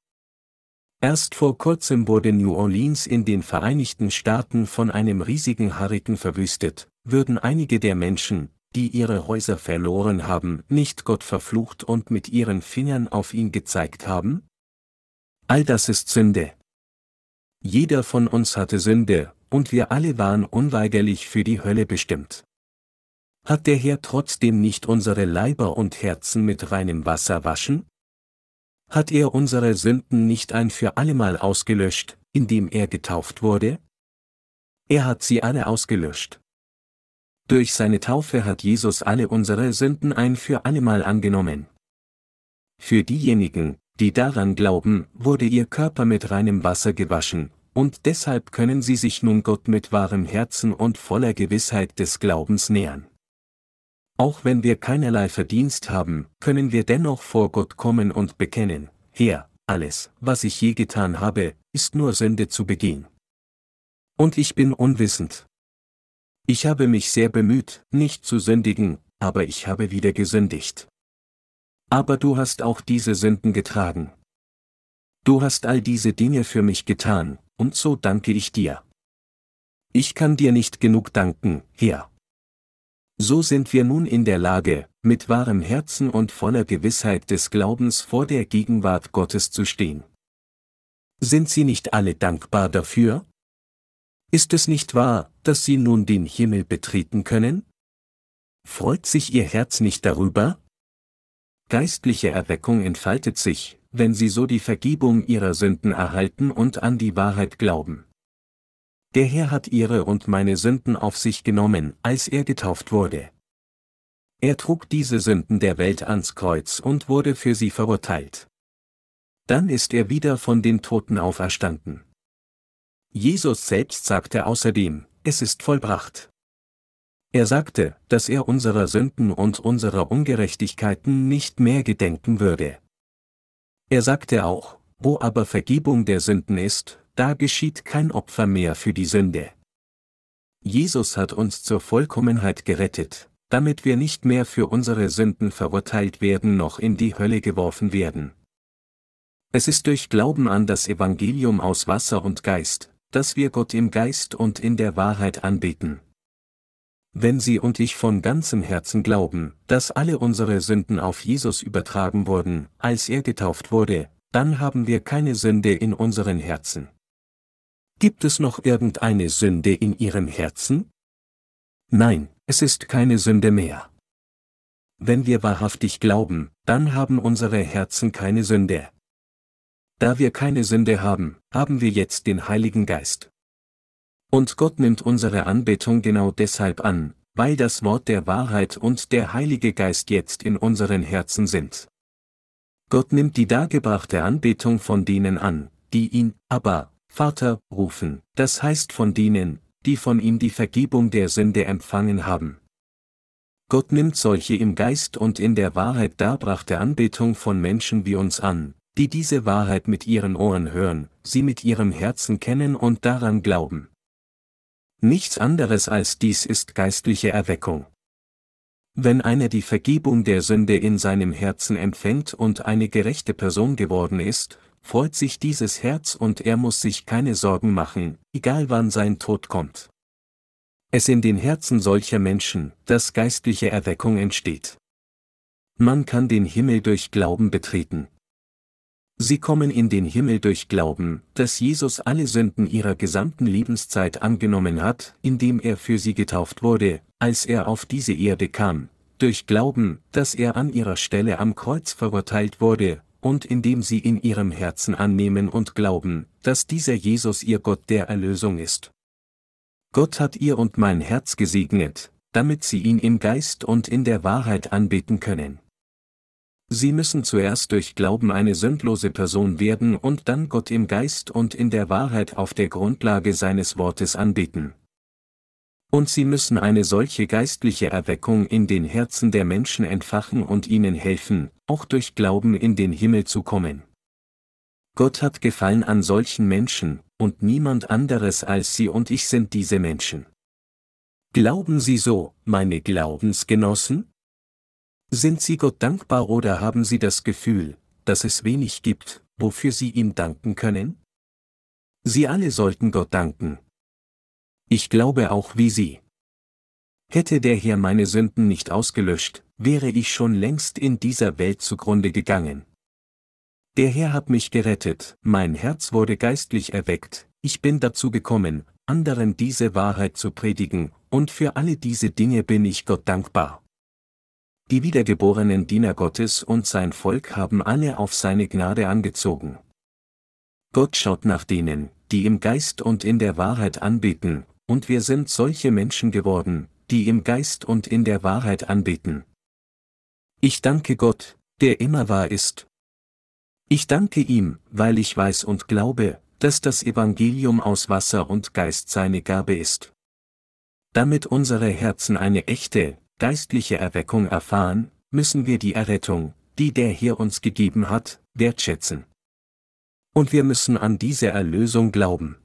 Erst vor kurzem wurde New Orleans in den Vereinigten Staaten von einem riesigen Hurrikan verwüstet, würden einige der Menschen, die ihre Häuser verloren haben, nicht Gott verflucht und mit ihren Fingern auf ihn gezeigt haben? All das ist Sünde. Jeder von uns hatte Sünde, und wir alle waren unweigerlich für die Hölle bestimmt. Hat der Herr trotzdem nicht unsere Leiber und Herzen mit reinem Wasser waschen? Hat er unsere Sünden nicht ein für allemal ausgelöscht, indem er getauft wurde? Er hat sie alle ausgelöscht. Durch seine Taufe hat Jesus alle unsere Sünden ein für allemal angenommen. Für diejenigen, die daran glauben, wurde ihr Körper mit reinem Wasser gewaschen, und deshalb können sie sich nun Gott mit wahrem Herzen und voller Gewissheit des Glaubens nähern. Auch wenn wir keinerlei Verdienst haben, können wir dennoch vor Gott kommen und bekennen, Herr, alles, was ich je getan habe, ist nur Sünde zu begehen. Und ich bin unwissend. Ich habe mich sehr bemüht, nicht zu sündigen, aber ich habe wieder gesündigt. Aber du hast auch diese Sünden getragen. Du hast all diese Dinge für mich getan, und so danke ich dir. Ich kann dir nicht genug danken, Herr. So sind wir nun in der Lage, mit wahrem Herzen und voller Gewissheit des Glaubens vor der Gegenwart Gottes zu stehen. Sind Sie nicht alle dankbar dafür? Ist es nicht wahr, dass Sie nun den Himmel betreten können? Freut sich Ihr Herz nicht darüber? Geistliche Erweckung entfaltet sich, wenn Sie so die Vergebung Ihrer Sünden erhalten und an die Wahrheit glauben. Der Herr hat ihre und meine Sünden auf sich genommen, als er getauft wurde. Er trug diese Sünden der Welt ans Kreuz und wurde für sie verurteilt. Dann ist er wieder von den Toten auferstanden. Jesus selbst sagte außerdem, es ist vollbracht. Er sagte, dass er unserer Sünden und unserer Ungerechtigkeiten nicht mehr gedenken würde. Er sagte auch, wo aber Vergebung der Sünden ist, da geschieht kein Opfer mehr für die Sünde. Jesus hat uns zur Vollkommenheit gerettet, damit wir nicht mehr für unsere Sünden verurteilt werden noch in die Hölle geworfen werden. Es ist durch Glauben an das Evangelium aus Wasser und Geist, dass wir Gott im Geist und in der Wahrheit anbeten. Wenn Sie und ich von ganzem Herzen glauben, dass alle unsere Sünden auf Jesus übertragen wurden, als er getauft wurde, dann haben wir keine Sünde in unseren Herzen. Gibt es noch irgendeine Sünde in Ihrem Herzen? Nein, es ist keine Sünde mehr. Wenn wir wahrhaftig glauben, dann haben unsere Herzen keine Sünde. Da wir keine Sünde haben, haben wir jetzt den Heiligen Geist. Und Gott nimmt unsere Anbetung genau deshalb an, weil das Wort der Wahrheit und der Heilige Geist jetzt in unseren Herzen sind. Gott nimmt die dargebrachte Anbetung von denen an, die ihn, aber, Vater, rufen, das heißt von denen, die von ihm die Vergebung der Sünde empfangen haben. Gott nimmt solche im Geist und in der Wahrheit darbrachte Anbetung von Menschen wie uns an, die diese Wahrheit mit ihren Ohren hören, sie mit ihrem Herzen kennen und daran glauben. Nichts anderes als dies ist geistliche Erweckung. Wenn einer die Vergebung der Sünde in seinem Herzen empfängt und eine gerechte Person geworden ist, freut sich dieses Herz und er muss sich keine Sorgen machen, egal wann sein Tod kommt. Es in den Herzen solcher Menschen, dass geistliche Erweckung entsteht. Man kann den Himmel durch Glauben betreten. Sie kommen in den Himmel durch Glauben, dass Jesus alle Sünden ihrer gesamten Lebenszeit angenommen hat, indem er für sie getauft wurde, als er auf diese Erde kam, durch Glauben, dass er an ihrer Stelle am Kreuz verurteilt wurde, und indem sie in ihrem Herzen annehmen und glauben, dass dieser Jesus ihr Gott der Erlösung ist. Gott hat ihr und mein Herz gesegnet, damit sie ihn im Geist und in der Wahrheit anbeten können. Sie müssen zuerst durch Glauben eine sündlose Person werden und dann Gott im Geist und in der Wahrheit auf der Grundlage seines Wortes anbeten. Und sie müssen eine solche geistliche Erweckung in den Herzen der Menschen entfachen und ihnen helfen, auch durch Glauben in den Himmel zu kommen. Gott hat Gefallen an solchen Menschen, und niemand anderes als Sie und ich sind diese Menschen. Glauben Sie so, meine Glaubensgenossen? Sind Sie Gott dankbar oder haben Sie das Gefühl, dass es wenig gibt, wofür Sie ihm danken können? Sie alle sollten Gott danken. Ich glaube auch wie Sie. Hätte der Herr meine Sünden nicht ausgelöscht, wäre ich schon längst in dieser Welt zugrunde gegangen. Der Herr hat mich gerettet, mein Herz wurde geistlich erweckt, ich bin dazu gekommen, anderen diese Wahrheit zu predigen, und für alle diese Dinge bin ich Gott dankbar. Die wiedergeborenen Diener Gottes und sein Volk haben alle auf seine Gnade angezogen. Gott schaut nach denen, die im Geist und in der Wahrheit anbeten, und wir sind solche Menschen geworden, die im Geist und in der Wahrheit anbeten. Ich danke Gott, der immer wahr ist. Ich danke ihm, weil ich weiß und glaube, dass das Evangelium aus Wasser und Geist seine Gabe ist. Damit unsere Herzen eine echte, geistliche Erweckung erfahren, müssen wir die Errettung, die der Herr uns gegeben hat, wertschätzen. Und wir müssen an diese Erlösung glauben.